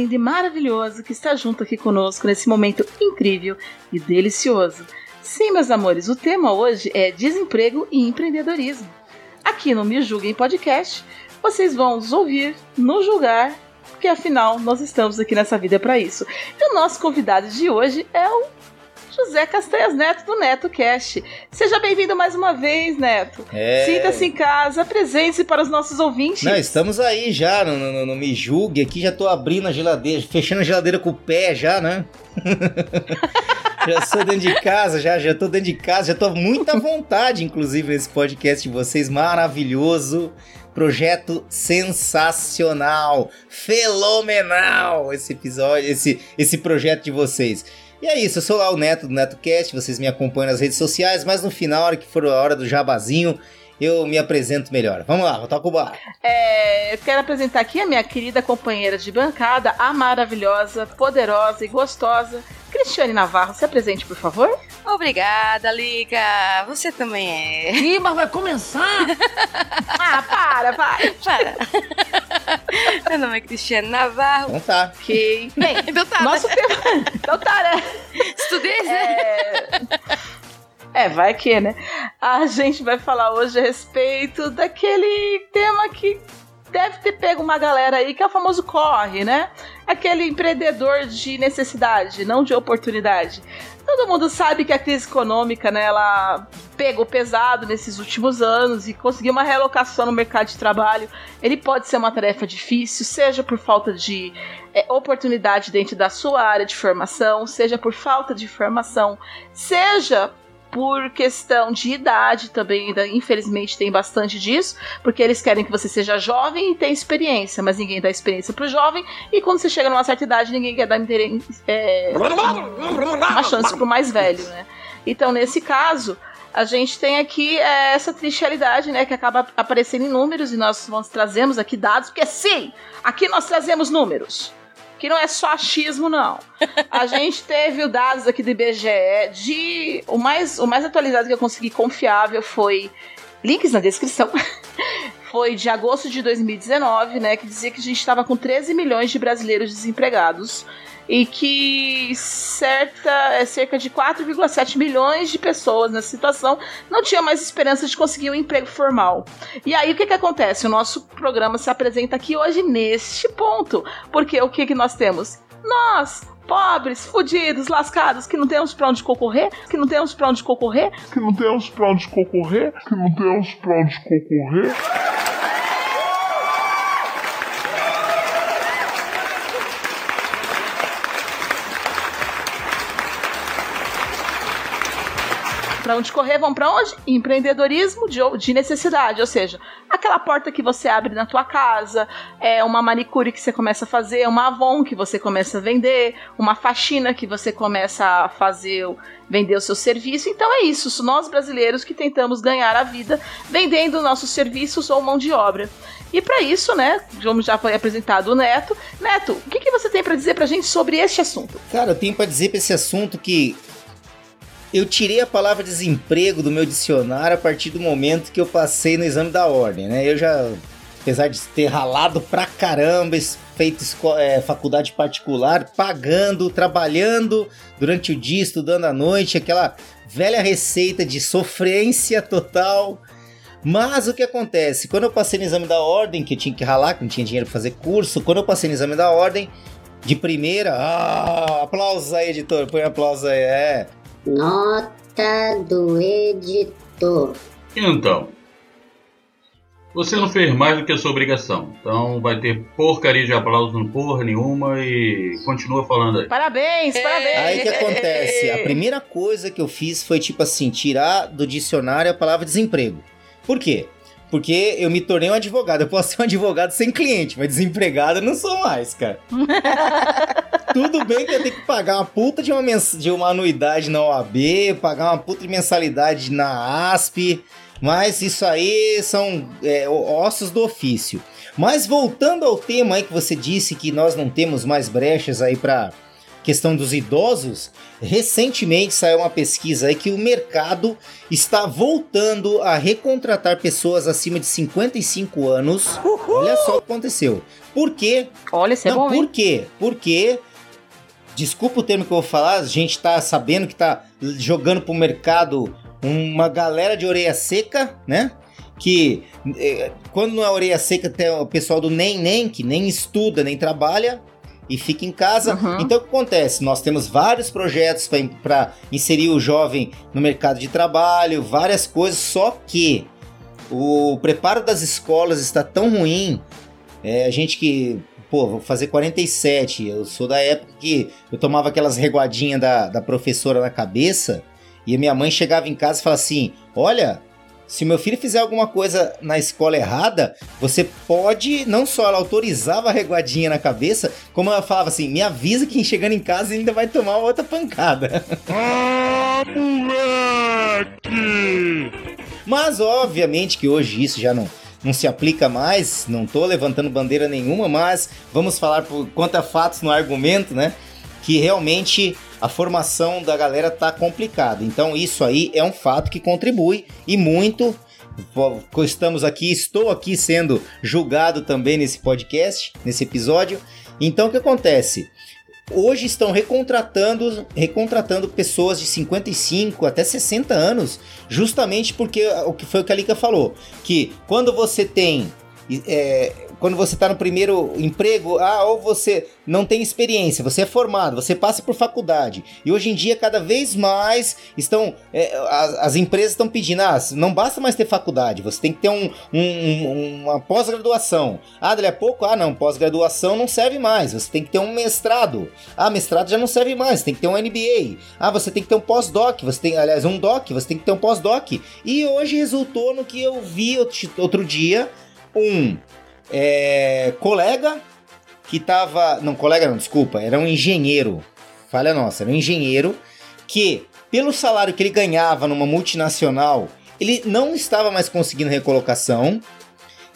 Lindo e maravilhoso que está junto aqui conosco nesse momento incrível e delicioso. Sim, meus amores, o tema hoje é desemprego e empreendedorismo. Aqui no Me Julguem Podcast, vocês vão nos ouvir, nos julgar, porque afinal nós estamos aqui nessa vida para isso. E o nosso convidado de hoje é o José Castanhas Neto do Neto Cast. Seja bem-vindo mais uma vez, Neto. É. Sinta-se em casa, apresente-se para os nossos ouvintes. Não, estamos aí já no, no- no Me Julgue. Aqui já tô abrindo a geladeira, fechando a geladeira com o pé já, né? já sou dentro de casa, já, já tô dentro de casa, já tô muito à vontade, inclusive, nesse podcast de vocês. Maravilhoso. Projeto sensacional, fenomenal esse episódio, esse, esse projeto de vocês. E é isso, eu sou lá o Neto do NetoCast, vocês me acompanham nas redes sociais, mas no final, a hora que for a hora do jabazinho, eu me apresento melhor. Vamos lá, vou tocar o bar. É, eu quero apresentar aqui a minha querida companheira de bancada, a maravilhosa, poderosa e gostosa, Cristiane Navarro. Se apresente, por favor. Obrigada, Liga. Você também é. Ih, mas vai começar? ah, para, vai. Para. Meu nome é Cristiane Navarro. Então tá. Ok. Bem, Então tá, nosso né? tema... Então tá, né? Estudei, né? É... é, vai que, né? A gente vai falar hoje a respeito daquele tema que deve ter pego uma galera aí, que é o famoso corre, né? Aquele empreendedor de necessidade, não de oportunidade. Todo mundo sabe que a crise econômica, né, ela pegou pesado nesses últimos anos e conseguir uma realocação no mercado de trabalho, ele pode ser uma tarefa difícil, seja por falta de é, oportunidade dentro da sua área de formação, seja por falta de formação, seja por questão de idade também, ainda, infelizmente tem bastante disso, porque eles querem que você seja jovem e tenha experiência, mas ninguém dá experiência pro jovem, e quando você chega numa certa idade, ninguém quer dar é, uma chance pro mais velho, né? Então, nesse caso, a gente tem aqui é, essa triste realidade, né, que acaba aparecendo em números, e nós trazemos aqui dados, porque sim, aqui nós trazemos números. Que não é só achismo, não. A gente teve os dados aqui do IBGE de. O mais, o mais atualizado que eu consegui confiável foi. Links na descrição. Foi de agosto de 2019, né? Que dizia que a gente estava com 13 milhões de brasileiros desempregados. E que certa, é, cerca de 4,7 milhões de pessoas nessa situação não tinham mais esperança de conseguir um emprego formal. E aí o que, que acontece? O nosso programa se apresenta aqui hoje neste ponto. Porque o que, que nós temos? Nós, pobres, fudidos, lascados, que não temos pra onde concorrer, que não temos pra onde concorrer, que não temos pra onde concorrer, que não temos pra onde concorrer. Pra onde correr, vão pra onde? Empreendedorismo de, de necessidade, ou seja, aquela porta que você abre na tua casa, é uma manicure que você começa a fazer, uma Avon que você começa a vender, uma faxina que você começa a fazer, vender o seu serviço. Então é isso, nós brasileiros que tentamos ganhar a vida vendendo nossos serviços ou mão de obra. E para isso, né, como já foi apresentado o Neto, Neto, o que, que você tem para dizer pra gente sobre este assunto? Cara, eu tenho pra dizer pra esse assunto que eu tirei a palavra desemprego do meu dicionário a partir do momento que eu passei no exame da ordem, né? Eu já, apesar de ter ralado pra caramba, feito é, faculdade particular, pagando, trabalhando durante o dia, estudando à noite, aquela velha receita de sofrência total. Mas o que acontece? Quando eu passei no exame da ordem, que eu tinha que ralar, que não tinha dinheiro pra fazer curso, quando eu passei no exame da ordem, de primeira, ah, aplausos aí, editor, põe aplausos aí, é. Nota do editor. Então, você não fez mais do que a sua obrigação. Então vai ter porcaria de aplauso, não porra nenhuma e continua falando aí. Parabéns, parabéns! Aí que acontece? A primeira coisa que eu fiz foi, tipo assim, tirar do dicionário a palavra desemprego. Por quê? Porque eu me tornei um advogado. Eu posso ser um advogado sem cliente, mas desempregado eu não sou mais, cara. Tudo bem que eu tenho que pagar uma puta de uma, de uma anuidade na OAB, pagar uma puta de mensalidade na ASP, mas isso aí são é, ossos do ofício. Mas voltando ao tema aí que você disse que nós não temos mais brechas aí para questão dos idosos, recentemente saiu uma pesquisa aí que o mercado está voltando a recontratar pessoas acima de 55 anos. Uhul. Olha só o que aconteceu. Por quê? Olha, isso é Não, bom, por quê? Porque desculpa o termo que eu vou falar, a gente tá sabendo que tá jogando pro mercado uma galera de orelha seca, né? Que eh, quando não é orelha seca tem o pessoal do nem nem que nem estuda nem trabalha e fica em casa. Uhum. Então o que acontece? Nós temos vários projetos para inserir o jovem no mercado de trabalho, várias coisas, só que o preparo das escolas está tão ruim. É, a gente que, pô, vou fazer 47, eu sou da época que eu tomava aquelas reguadinhas da, da professora na cabeça e a minha mãe chegava em casa e falava assim: Olha, se meu filho fizer alguma coisa na escola errada, você pode, não só ela autorizava a reguadinha na cabeça, como ela falava assim: me avisa que chegando em casa ainda vai tomar outra pancada. Ah, moleque! Mas obviamente que hoje isso já não, não se aplica mais, não tô levantando bandeira nenhuma, mas vamos falar por conta fatos no argumento, né? Que realmente a formação da galera tá complicada. Então isso aí é um fato que contribui e muito. Estamos aqui, estou aqui sendo julgado também nesse podcast, nesse episódio. Então o que acontece? Hoje estão recontratando, recontratando pessoas de 55 até 60 anos, justamente porque o que foi o que a Lika falou, que quando você tem é, quando você está no primeiro emprego, ah, ou você não tem experiência, você é formado, você passa por faculdade. E hoje em dia, cada vez mais estão. É, as, as, empresas estão pedindo, ah, não basta mais ter faculdade, você tem que ter um, um, uma pós-graduação. Ah, dali a pouco, ah, não, pós-graduação não serve mais, você tem que ter um mestrado. Ah, mestrado já não serve mais, tem que ter um MBA. Ah, você tem que ter um pós-doc, você tem, aliás, um doc, você tem que ter um pós-doc. E hoje resultou no que eu vi outro dia um é, colega que tava. Não, colega não, desculpa, era um engenheiro. Falha nossa, era um engenheiro que, pelo salário que ele ganhava numa multinacional, ele não estava mais conseguindo recolocação.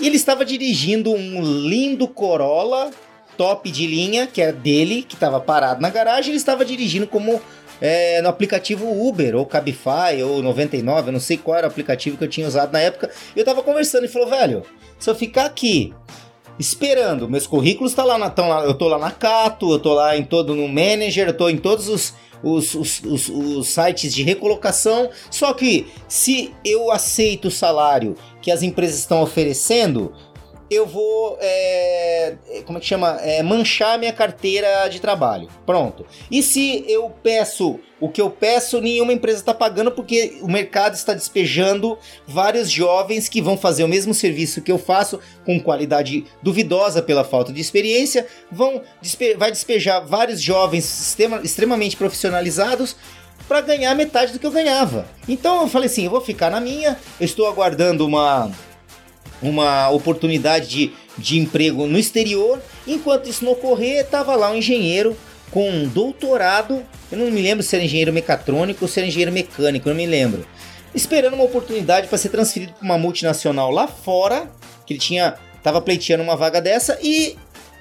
E ele estava dirigindo um lindo Corolla top de linha, que era dele, que estava parado na garagem. Ele estava dirigindo como é, no aplicativo Uber, ou Cabify, ou 99, eu não sei qual era o aplicativo que eu tinha usado na época. E eu tava conversando e falou, velho, se eu ficar aqui esperando, meus currículos tá lá, na, tão lá, eu tô lá na Cato, eu tô lá em todo no Manager, eu tô em todos os, os, os, os, os sites de recolocação. Só que se eu aceito o salário que as empresas estão oferecendo, eu vou, é, como é que chama? É, manchar minha carteira de trabalho. Pronto. E se eu peço o que eu peço, nenhuma empresa está pagando porque o mercado está despejando vários jovens que vão fazer o mesmo serviço que eu faço com qualidade duvidosa pela falta de experiência, vão despe vai despejar vários jovens extrema, extremamente profissionalizados para ganhar metade do que eu ganhava. Então eu falei assim, eu vou ficar na minha, eu estou aguardando uma uma oportunidade de, de emprego no exterior. Enquanto isso não ocorrer, estava lá um engenheiro com um doutorado. Eu não me lembro se era engenheiro mecatrônico ou se era engenheiro mecânico, não me lembro. Esperando uma oportunidade para ser transferido para uma multinacional lá fora, que ele tinha estava pleiteando uma vaga dessa e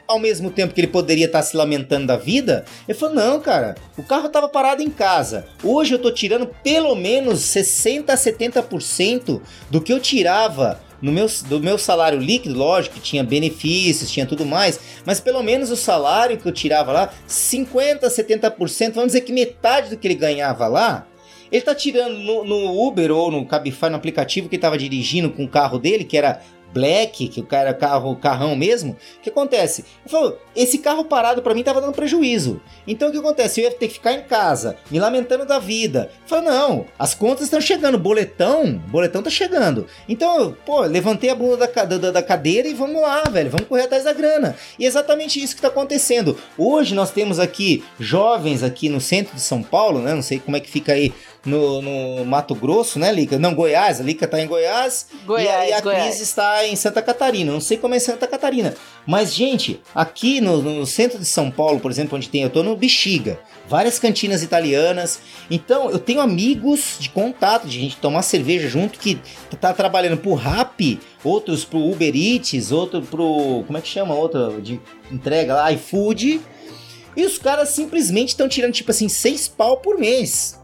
ao mesmo tempo que ele poderia estar se lamentando da vida, ele falou: "Não, cara, o carro estava parado em casa. Hoje eu estou tirando pelo menos 60 a 70% do que eu tirava no meu, do meu salário líquido, lógico que tinha benefícios, tinha tudo mais, mas pelo menos o salário que eu tirava lá, 50, 70%, vamos dizer que metade do que ele ganhava lá, ele tá tirando no, no Uber ou no Cabify, no aplicativo que ele tava dirigindo com o carro dele, que era black, que o cara é carro, carrão mesmo. O que acontece? Ele falou, esse carro parado para mim tava dando prejuízo. Então o que acontece? Eu ia ter que ficar em casa, me lamentando da vida. Falei, não, as contas estão chegando, boletão, boletão tá chegando. Então, pô, levantei a bunda da, da, da cadeira e vamos lá, velho, vamos correr atrás da grana. E é exatamente isso que tá acontecendo. Hoje nós temos aqui jovens aqui no centro de São Paulo, né? Não sei como é que fica aí no, no Mato Grosso, né, Lica? Não, Goiás. A Lica tá em Goiás, Goiás, e a, e a Goiás. Cris está em Santa Catarina. Não sei como é Santa Catarina. Mas, gente, aqui no, no centro de São Paulo, por exemplo, onde tem, eu tô no Bexiga, várias cantinas italianas. Então, eu tenho amigos de contato, de gente tomar cerveja junto, que tá trabalhando pro Rap, outros pro Uber Eats, outro pro. Como é que chama? Outro de entrega lá, iFood. E os caras simplesmente estão tirando, tipo assim, seis pau por mês.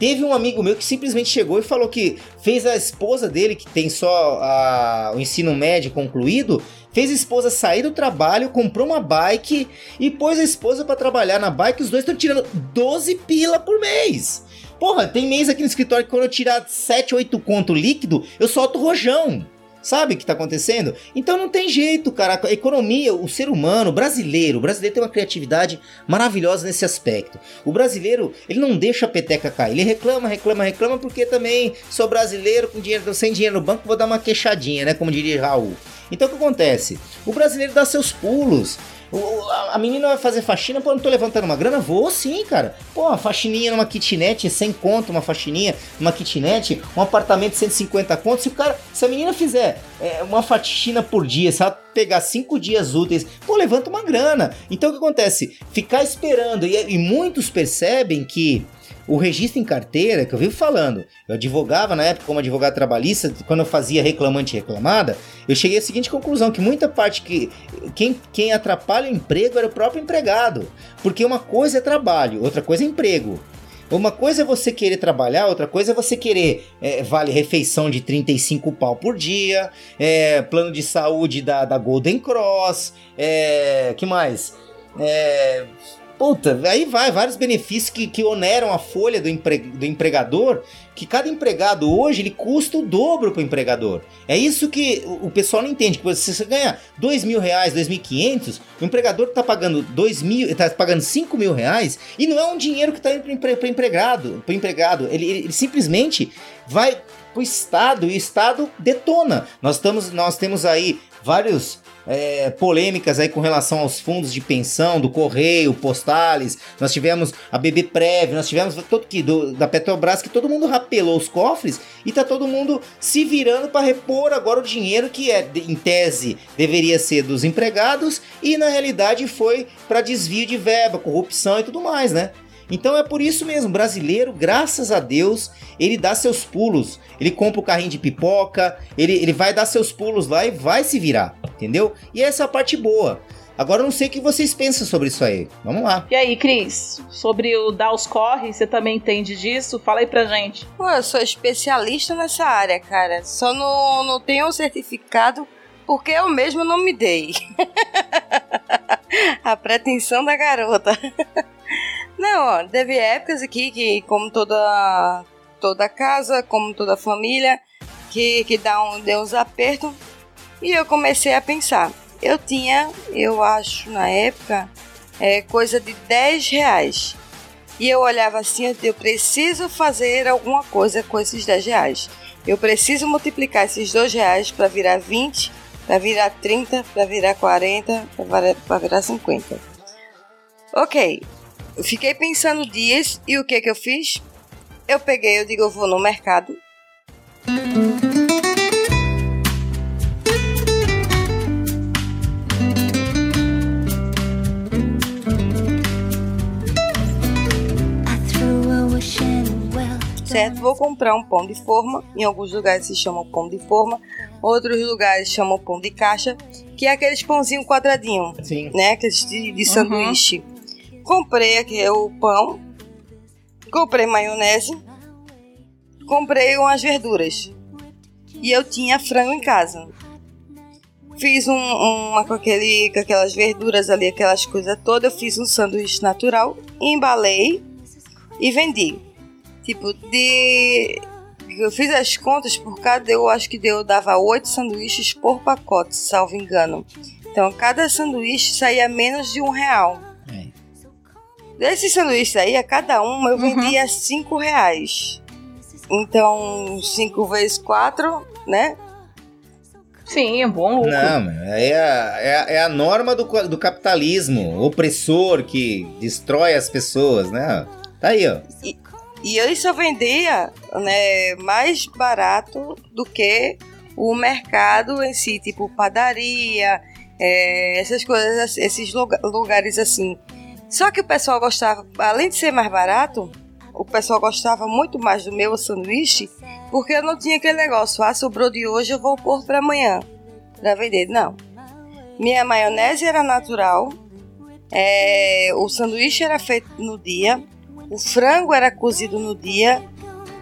Teve um amigo meu que simplesmente chegou e falou que fez a esposa dele, que tem só a- o ensino médio concluído, fez a esposa sair do trabalho, comprou uma bike e pôs a esposa pra trabalhar na bike. Os dois estão tirando 12 pila por mês. Porra, tem mês aqui no escritório que quando eu tirar 7, 8 conto líquido, eu solto rojão. Sabe o que tá acontecendo? Então não tem jeito, cara. A economia, o ser humano, o brasileiro, o brasileiro tem uma criatividade maravilhosa nesse aspecto. O brasileiro, ele não deixa a peteca cair. Ele reclama, reclama, reclama, porque também sou brasileiro com dinheiro, sem dinheiro no banco, vou dar uma queixadinha, né? Como diria Raul. Então o que acontece? O brasileiro dá seus pulos. A- menina vai fazer faxina, pô, não tô levantando uma grana? Vou sim, cara. Pô, uma faxininha numa kitnet, sem conto, uma faxininha numa kitnet, um apartamento de 150 contos. Se o cara, se a menina fizer é, uma faxina por dia, se ela pegar cinco dias úteis, pô, levanta uma grana. Então o que acontece? Ficar esperando, e, e muitos percebem que o registro em carteira, que eu vivo falando, eu advogava na época como advogado trabalhista, quando eu fazia reclamante e reclamada, eu cheguei à seguinte conclusão, que muita parte que quem, quem atrapalha o emprego era o próprio empregado. Porque uma coisa é trabalho, outra coisa é emprego. Uma coisa é você querer trabalhar, outra coisa é você querer é, vale refeição de 35 pau por dia, é, plano de saúde da, da Golden Cross, é, que mais? É, puta, aí vai, vários benefícios que, que oneram a folha do, empre, do empregador, que cada empregado hoje ele custa o dobro pro empregador. É isso que o, o pessoal não entende, que você, você ganha dois mil reais, dois mil quinhentos, o empregador tá pagando dois mil, tá pagando cinco mil reais, e não é um dinheiro que tá indo empre, pro empregado, pro empregado, ele, ele, ele simplesmente vai pro Estado e o Estado detona. Nós, estamos, nós temos aí vários é, polêmicas aí com relação aos fundos de pensão do Correio, Postales. Nós tivemos a BB Prev, nós tivemos todo que da Petrobras que todo mundo rapelou os cofres e tá todo mundo se virando para repor agora o dinheiro que é em tese deveria ser dos empregados e na realidade foi para desvio de verba, corrupção e tudo mais, né? Então é por isso mesmo, brasileiro, graças a Deus, ele dá seus pulos. Ele compra o carrinho de pipoca, ele, ele vai dar seus pulos lá e vai se virar, entendeu? E essa é a parte boa. Agora eu não sei o que vocês pensam sobre isso aí. Vamos lá. E aí, Cris, sobre o dar os corre, você também entende disso? Fala aí pra gente. Pô, eu sou especialista nessa área, cara. Só não, não tenho um certificado porque eu mesmo não me dei. A pretensão da garota. Não, ó, teve épocas aqui que, como toda, toda casa, como toda família, que, que dá um, deu uns apertos. E eu comecei a pensar. Eu tinha, eu acho, na época, é, coisa de 10 reais. E eu olhava assim, eu- preciso fazer alguma coisa com esses 10 reais. Eu preciso multiplicar esses 2 reais para virar 20, para virar 30, para virar 40, para virar 50. Ok, fiquei pensando dias e o que que eu fiz? Eu peguei, eu digo, eu vou no mercado. certo? Vou comprar um pão de forma. Em alguns lugares se chama pão de forma, outros lugares chamam pão de caixa, que é aqueles pãozinho quadradinho, Sim. né? Aqueles de, de sanduíche. Comprei aqui o pão, comprei maionese, comprei umas verduras. E eu tinha frango em casa. Fiz um, uma com, aquele, com aquelas verduras ali, aquelas coisas todas. Eu fiz um sanduíche natural, embalei e vendi. Tipo, de, eu fiz as contas, por cada eu acho que deu, dava oito sanduíches por pacote, salvo engano. Então cada sanduíche saía menos de um real. Desses sanduíches aí, a cada um eu Uhum. vendia cinco reais. Então, cinco vezes quatro, né? Sim, é bom lucro. Não, é a, é a, é a norma do, do capitalismo opressor que destrói as pessoas, né? Tá aí, ó. E eu só vendia né, mais barato do que o mercado em si, tipo padaria, é, essas coisas, esses luga- lugares assim. Só que o pessoal gostava, além de ser mais barato, o pessoal gostava muito mais do meu sanduíche, porque eu não tinha aquele negócio, ah, sobrou de hoje, eu vou pôr para amanhã, para vender. Não. Minha maionese era natural, é, o sanduíche era feito no dia, o frango era cozido no dia.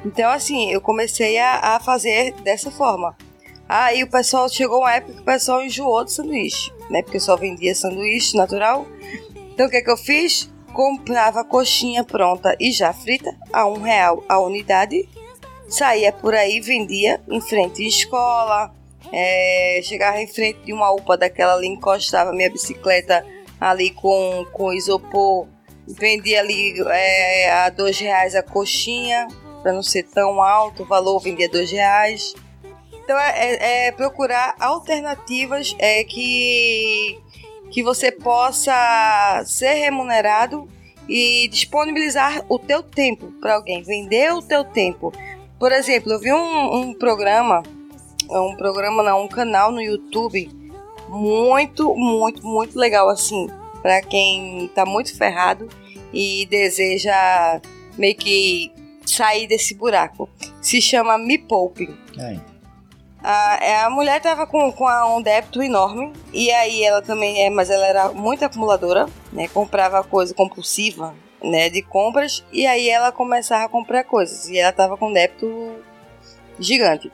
Então, assim, eu comecei a, a fazer dessa forma. Aí o pessoal chegou uma época que o pessoal enjoou do sanduíche, né? Porque eu só vendia sanduíche natural. Então, o que, que eu fiz? Comprava coxinha pronta e já frita a um real a unidade. Saía por aí, vendia em frente à escola. é, chegava em frente de uma UPA daquela ali, encostava minha bicicleta ali com, com isopor vendia ali é, a dois reais a coxinha, para não ser tão alto o valor, vendia dois reais. Então é, é- é procurar alternativas é, que, que você possa ser remunerado e disponibilizar o teu tempo para alguém, vender o teu tempo. Por exemplo, eu vi um, um programa, um programa não, um canal no YouTube muito, muito, muito legal assim, para quem tá muito ferrado e deseja meio que sair desse buraco. Se chama Me Poupe. Aí. A, é, a mulher tava com, com um débito enorme e aí ela também é, mas ela era muito acumuladora, né? Comprava coisa compulsiva, né? De compras e aí ela começava a comprar coisas e ela tava com débito gigante.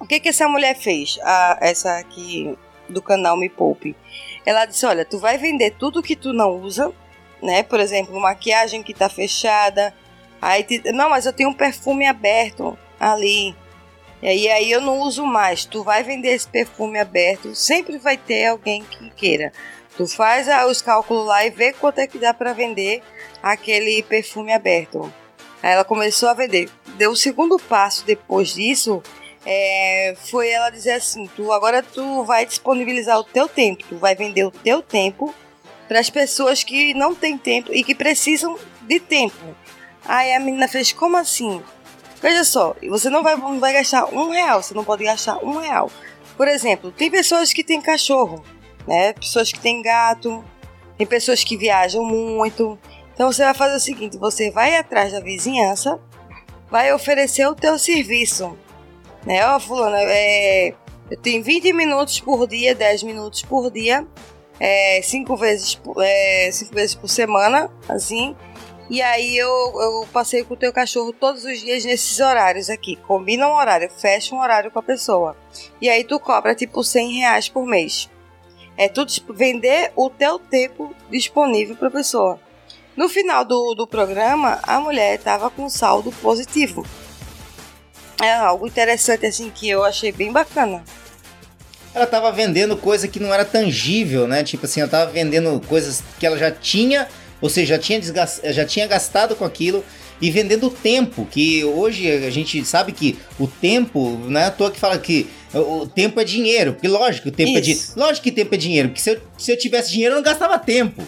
O que que essa mulher fez? A, essa aqui do canal Me Poupe. Ela disse: Olha, tu vai vender tudo que tu não usa, né? Por exemplo, maquiagem que tá fechada. Aí, te- não, mas eu tenho um perfume aberto ali. E aí, eu não uso mais. Tu vai vender esse perfume aberto, sempre vai ter alguém que queira. Tu faz ah, os cálculos lá e vê quanto é que dá para vender aquele perfume aberto. Aí ela começou a vender. Deu o segundo passo depois disso, é, foi ela dizer assim: tu agora tu vai disponibilizar o teu tempo, tu vai vender o teu tempo para as pessoas que não têm tempo e que precisam de tempo. Aí a menina fez como assim? Veja só, você não vai, não vai gastar um real, você não pode gastar um real. Por exemplo, tem pessoas que têm cachorro, né? Pessoas que têm gato, tem pessoas que viajam muito. Então você vai fazer o seguinte: você vai atrás da vizinhança, vai oferecer o teu serviço, né? Ó, fulano, é, eu tenho 20 minutos por dia, 10 minutos por dia, é, vezes, é, cinco vezes por semana, assim. E aí eu, eu passei com o teu cachorro todos os dias nesses horários aqui. Combina um horário, fecha um horário com a pessoa. E aí tu cobra tipo 100 reais por mês. É tudo vender o teu tempo disponível para a pessoa. No final do, do programa, a mulher estava com saldo positivo. É algo interessante assim que eu achei bem bacana. Ela tava vendendo coisa que não era tangível, né? Tipo assim, ela tava vendendo coisas que ela já tinha, ou seja, já tinha, já tinha gastado com aquilo e vendendo tempo, que hoje a gente sabe que o tempo, não é à toa que fala que o tempo é dinheiro, porque lógico, o tempo é dinheiro. Isso. Lógico que tempo é dinheiro, porque se eu, se eu tivesse dinheiro eu não gastava tempo.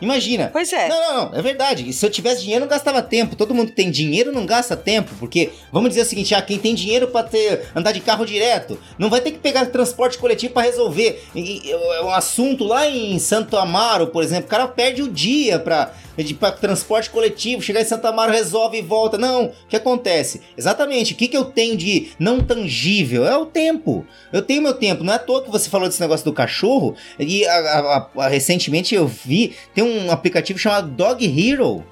Imagina. Pois é. Não, não, não, é verdade. Se eu tivesse dinheiro, eu não gastava tempo. Todo mundo que tem dinheiro não gasta tempo, porque vamos dizer o seguinte: ah, quem tem dinheiro pra ter andar de carro direto, não vai ter que pegar transporte coletivo pra resolver. E- e- É um assunto lá em Santo Amaro, por exemplo, o cara perde o dia pra, de, pra transporte coletivo, chegar em Santo Amaro, resolve e volta. Não, o que acontece? Exatamente, o que, que eu tenho de não tangível? É o tempo. Eu tenho meu tempo. Não é à toa que você falou desse negócio do cachorro, e a- a- a- recentemente eu vi, tem um aplicativo chamado Dog Hero.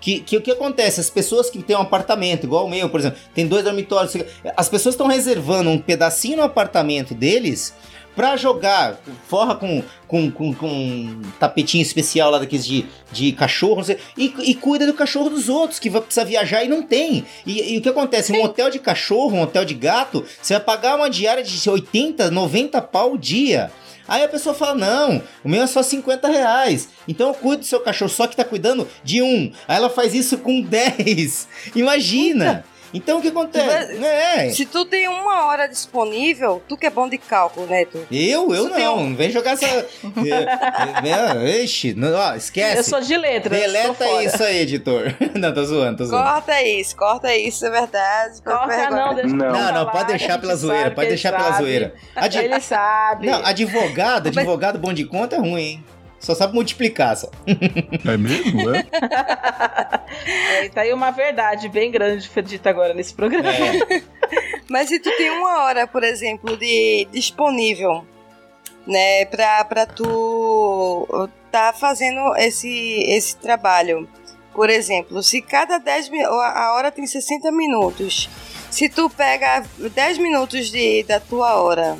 Que, que o que acontece? As pessoas que têm um apartamento, igual o meu, por exemplo, tem dois dormitórios. As pessoas estão reservando um pedacinho no apartamento deles pra jogar. Forra com, com, com, com um tapetinho especial lá daqueles de, de cachorro, não sei, e, e cuida do cachorro dos outros, que vai precisar viajar e não tem. E, e o que acontece? Um hotel de cachorro, um hotel de gato, você vai pagar uma diária de 80, 90 pau o dia. Aí a pessoa fala: não, o meu é só 50 reais. Então eu cuido do seu cachorro, só que tá cuidando de um. Aí ela faz isso com 10. Imagina! Então o que acontece? Mas- É. Se tu tem uma hora disponível, tu que é bom de cálculo, né, tu? Eu? Eu tem não. um- vem jogar essa. é, é, Ixi, não, ó, esquece. Eu sou de letras. tô Deleta isso aí, editor. não, tô zoando, tô zoando. Corta isso, corta isso, é verdade. Corta não, deixa Não. Não, não, pode deixar pela zoeira, pode deixar pela zoeira. Adi- Ele sabe. Não, advogado, advogado bom de conta é ruim, hein? Só sabe multiplicar, só. É mesmo, é? É, tá aí uma verdade bem grande foi dita agora nesse programa. É. Mas se tu tem uma hora, por exemplo, de disponível, né, pra, pra tu tá fazendo esse, esse trabalho. Por exemplo, se cada 10 minutos, a hora tem 60 minutos, se tu pega 10 minutos de, da tua hora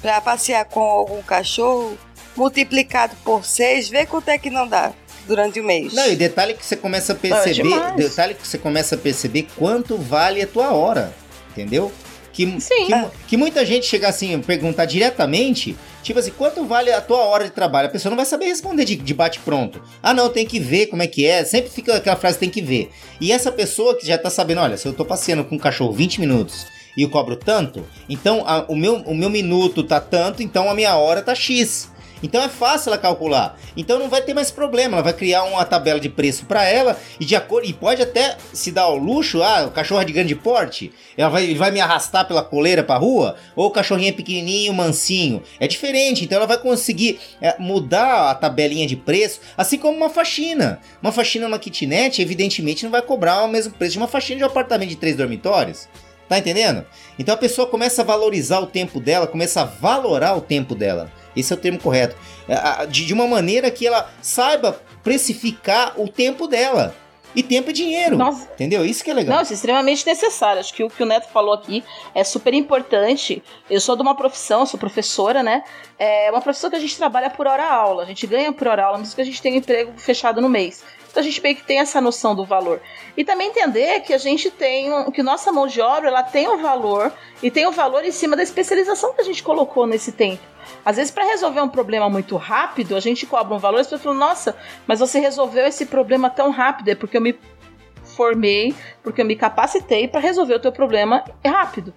pra passear com algum cachorro, multiplicado por 6, vê quanto é que não dá durante o mês. Não, e detalhe que você começa a perceber, demais. detalhe que você começa a perceber quanto vale a tua hora, entendeu? Que, Sim. que, que muita gente chega assim, perguntar diretamente, tipo assim, quanto vale a tua hora de trabalho? A pessoa não vai saber responder de, de bate pronto. Ah, não, tem que ver como é que é. Sempre fica aquela frase, tem que ver. E essa pessoa que já tá sabendo, olha, se eu tô passeando com um cachorro 20 minutos e eu cobro tanto, então a- o, meu, o meu minuto tá tanto, então a minha hora tá X. Então é fácil ela calcular. Então não vai ter mais problema. Ela vai criar uma tabela de preço para ela e de acordo e pode até se dar ao luxo. Ah, o cachorro é de grande porte. Ela vai, vai me arrastar pela coleira para rua ou o cachorrinho é pequenininho, mansinho. É diferente. Então ela vai conseguir é, mudar a tabelinha de preço, assim como uma faxina. Uma faxina numa kitnet, evidentemente, não vai cobrar o mesmo preço de uma faxina de um apartamento de três dormitórios. Tá entendendo? Então a pessoa começa a valorizar o tempo dela, começa a valorar o tempo dela. Esse é o termo correto. É, de uma maneira que ela saiba precificar o tempo dela. E tempo é dinheiro. Nossa. Entendeu? Isso que é legal. Não, isso é extremamente necessário. Acho que o que o Neto falou aqui é super importante. Eu sou de uma profissão, sou professora, né? É uma profissão que a gente trabalha por hora aula. A gente ganha por hora aula, mas que a gente tem um emprego fechado no mês. Então a gente meio que tem essa noção do valor. E também entender que a gente tem, um- que nossa mão de obra, ela tem um valor e tem o um valor em cima da especialização que a gente colocou nesse tempo. Às vezes, para resolver um problema muito rápido, a gente cobra um valor e as pessoas falam, nossa, mas você resolveu esse problema tão rápido, é porque eu me formei, porque eu me capacitei para resolver o teu problema rápido.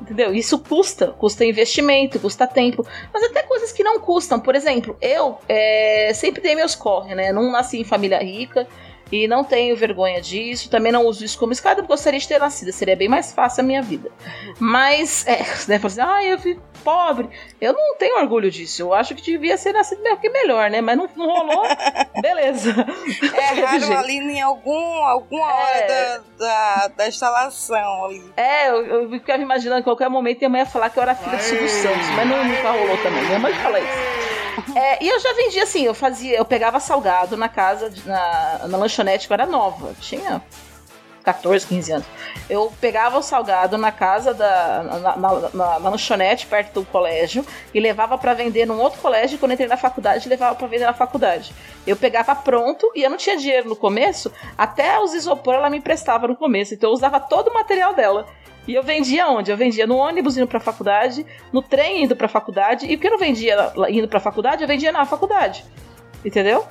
Entendeu? Isso custa, custa investimento, custa tempo, mas até coisas que não custam. Por exemplo, eu é, sempre dei meus corre, né? Não nasci em família rica e não tenho vergonha disso. Também não uso isso como escada, porque gostaria de ter nascido, seria bem mais fácil a minha vida. Mas, é, né? Falar assim, ah, eu fui pobre. Eu não tenho orgulho disso. Eu acho que devia ser nascido melhor que melhor, né? Mas não, não rolou. Beleza. Erraram jeito. ali em algum, alguma hora É. da, da, da instalação ali. É, eu, eu ficava imaginando que a qualquer momento minha mãe ia falar que eu era filha de Silvio Santos, mas não, nunca rolou também. Minha mãe fala isso. É, e eu já vendia assim, eu fazia, eu pegava salgado na casa, na, na lanchonete que eu era nova, tinha 14, 15 anos. Eu pegava o salgado na casa da. na, na- na- na lanchonete perto do colégio e levava pra vender num outro colégio. Quando entrei na faculdade, levava pra vender na faculdade. Eu pegava pronto e eu não tinha dinheiro no começo, até os isopor ela me emprestava no começo. Então eu usava todo o material dela. E eu vendia onde? Eu vendia no ônibus indo pra faculdade, no trem indo pra faculdade, e porque eu não vendia indo pra faculdade, eu vendia na faculdade. Entendeu?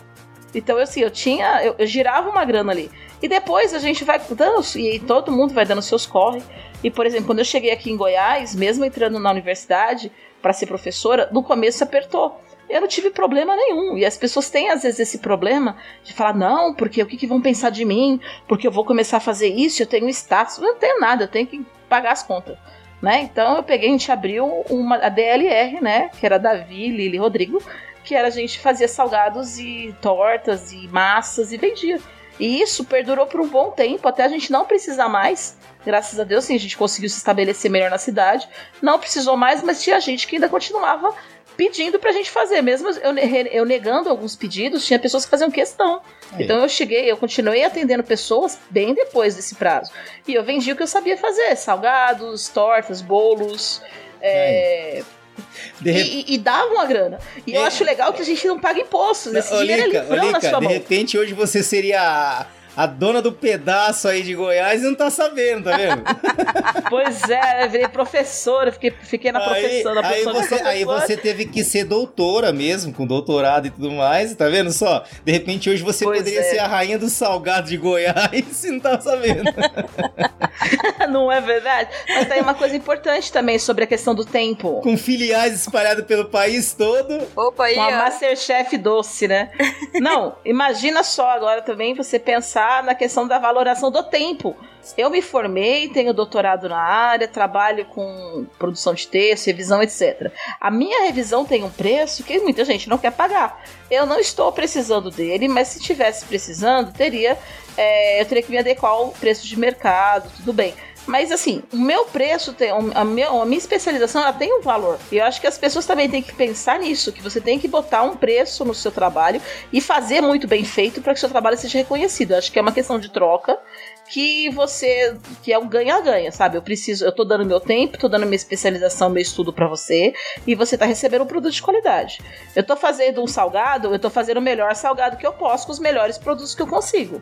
Então, assim, eu tinha. Eu, eu girava uma grana ali. E depois a gente vai dando. E todo mundo vai dando seus corre. E, por exemplo, quando eu cheguei aqui em Goiás, mesmo entrando na universidade para ser professora, no começo apertou. Eu não tive problema nenhum. E as pessoas têm, às vezes, esse problema de falar, não, porque o que, que vão pensar de mim? Porque eu vou começar a fazer isso, eu tenho status. Eu não tenho nada, eu tenho que pagar as contas. Né? Então eu peguei, a gente abriu uma, a DLR, né? Que era Davi, Lili Rodrigo, que era a gente fazia salgados e tortas e massas e vendia. E isso perdurou por um bom tempo, até a gente não precisar mais. Graças a Deus, sim, a gente conseguiu se estabelecer melhor na cidade. Não precisou mais, mas tinha gente que ainda continuava pedindo pra gente fazer. Mesmo eu, eu negando alguns pedidos, tinha pessoas que faziam questão. Aí. Então eu cheguei, eu continuei atendendo pessoas bem depois desse prazo. E eu vendi o que eu sabia fazer: salgados, tortas, bolos. é, De rep- E, e- e dá uma grana. E eu É. acho legal que a gente não paga impostos. Esse Ô, dinheiro é Lica, livrão na sua de mão. repente hoje você seria a, dona do pedaço aí de Goiás e não tá sabendo, tá vendo? Pois é, eu virei professora, fiquei, fiquei na professora. aí, você, aí você teve que ser doutora mesmo, com doutorado e tudo mais, tá vendo só? De repente hoje você Pois poderia é. ser a rainha do salgado de Goiás e não tá sabendo. não é verdade? Mas tem uma coisa importante também sobre a questão do tempo. com filiais espalhados pelo país todo. Opa, aí, Com a ó. Masterchef doce, né? Não, imagina só agora também você pensar na questão da valoração do tempo. Eu me formei, tenho doutorado na área, trabalho com produção de texto, revisão, etc. A minha revisão tem um preço que muita gente não quer pagar. Eu não estou precisando dele, mas se tivesse precisando, teria, é, eu teria que me adequar ao preço de mercado, tudo bem. Mas assim, o meu preço tem. A minha, a minha especialização ela tem um valor. E eu acho que as pessoas também têm que pensar nisso, que você tem que botar um preço no seu trabalho e fazer muito bem feito para que seu trabalho seja reconhecido. Eu acho que é uma questão de troca que você. que é um ganha-ganha, sabe? Eu preciso, eu tô dando meu tempo, tô dando minha especialização, meu estudo para você, e você tá recebendo um produto de qualidade. Eu tô fazendo um salgado, eu tô fazendo o melhor salgado que eu posso com os melhores produtos que eu consigo.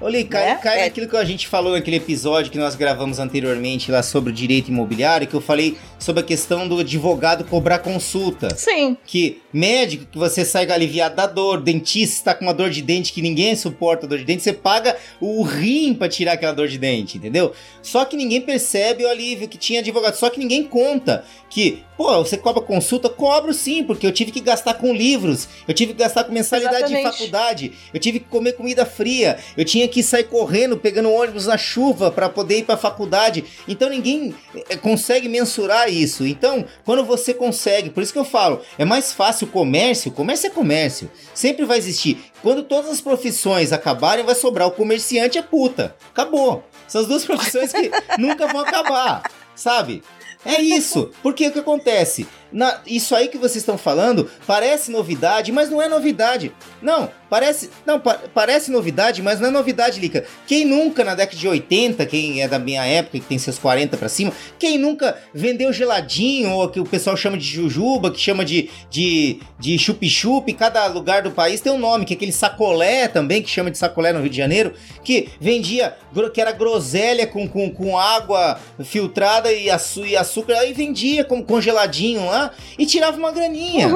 Olha, cai, Né? cai É. naquilo que a gente falou naquele episódio que nós gravamos anteriormente lá sobre o direito imobiliário, que eu falei sobre a questão do advogado cobrar consulta. Sim, Que médico que você sai aliviado da dor, dentista tá com uma dor de dente que ninguém suporta a dor de dente, você paga o rim pra tirar aquela dor de dente, entendeu? Só que ninguém percebe o alívio que tinha advogado, só que ninguém conta que, pô, você cobra consulta? Cobro sim, porque eu tive que gastar com livros, eu tive que gastar com mensalidade de Exatamente. faculdade, eu tive que comer comida fria, eu tinha que sair correndo, pegando ônibus na chuva pra poder ir pra faculdade. Então ninguém eh, consegue mensurar isso. Então, quando você consegue, por isso que eu falo, é mais fácil o comércio, comércio é comércio, sempre vai existir. Quando todas as profissões acabarem, vai sobrar o comerciante e a puta. Acabou. São as duas profissões que nunca vão acabar, sabe? É isso. Porque o que acontece? Na- isso aí que vocês estão falando parece novidade, mas não é novidade. Não, parece. Não, pa- parece novidade, mas não é novidade, Lica. Quem nunca na década de 80, quem é da minha época, que tem seus 40 pra cima, quem nunca vendeu geladinho, ou que o pessoal chama de jujuba, que chama de de, de chup-chup, cada lugar do país tem um nome, que é aquele sacolé também, que chama de sacolé no Rio de Janeiro, que vendia, que era groselha com, com, com água filtrada e, açu- e açúcar, aí vendia como congeladinho lá e tirava uma graninha.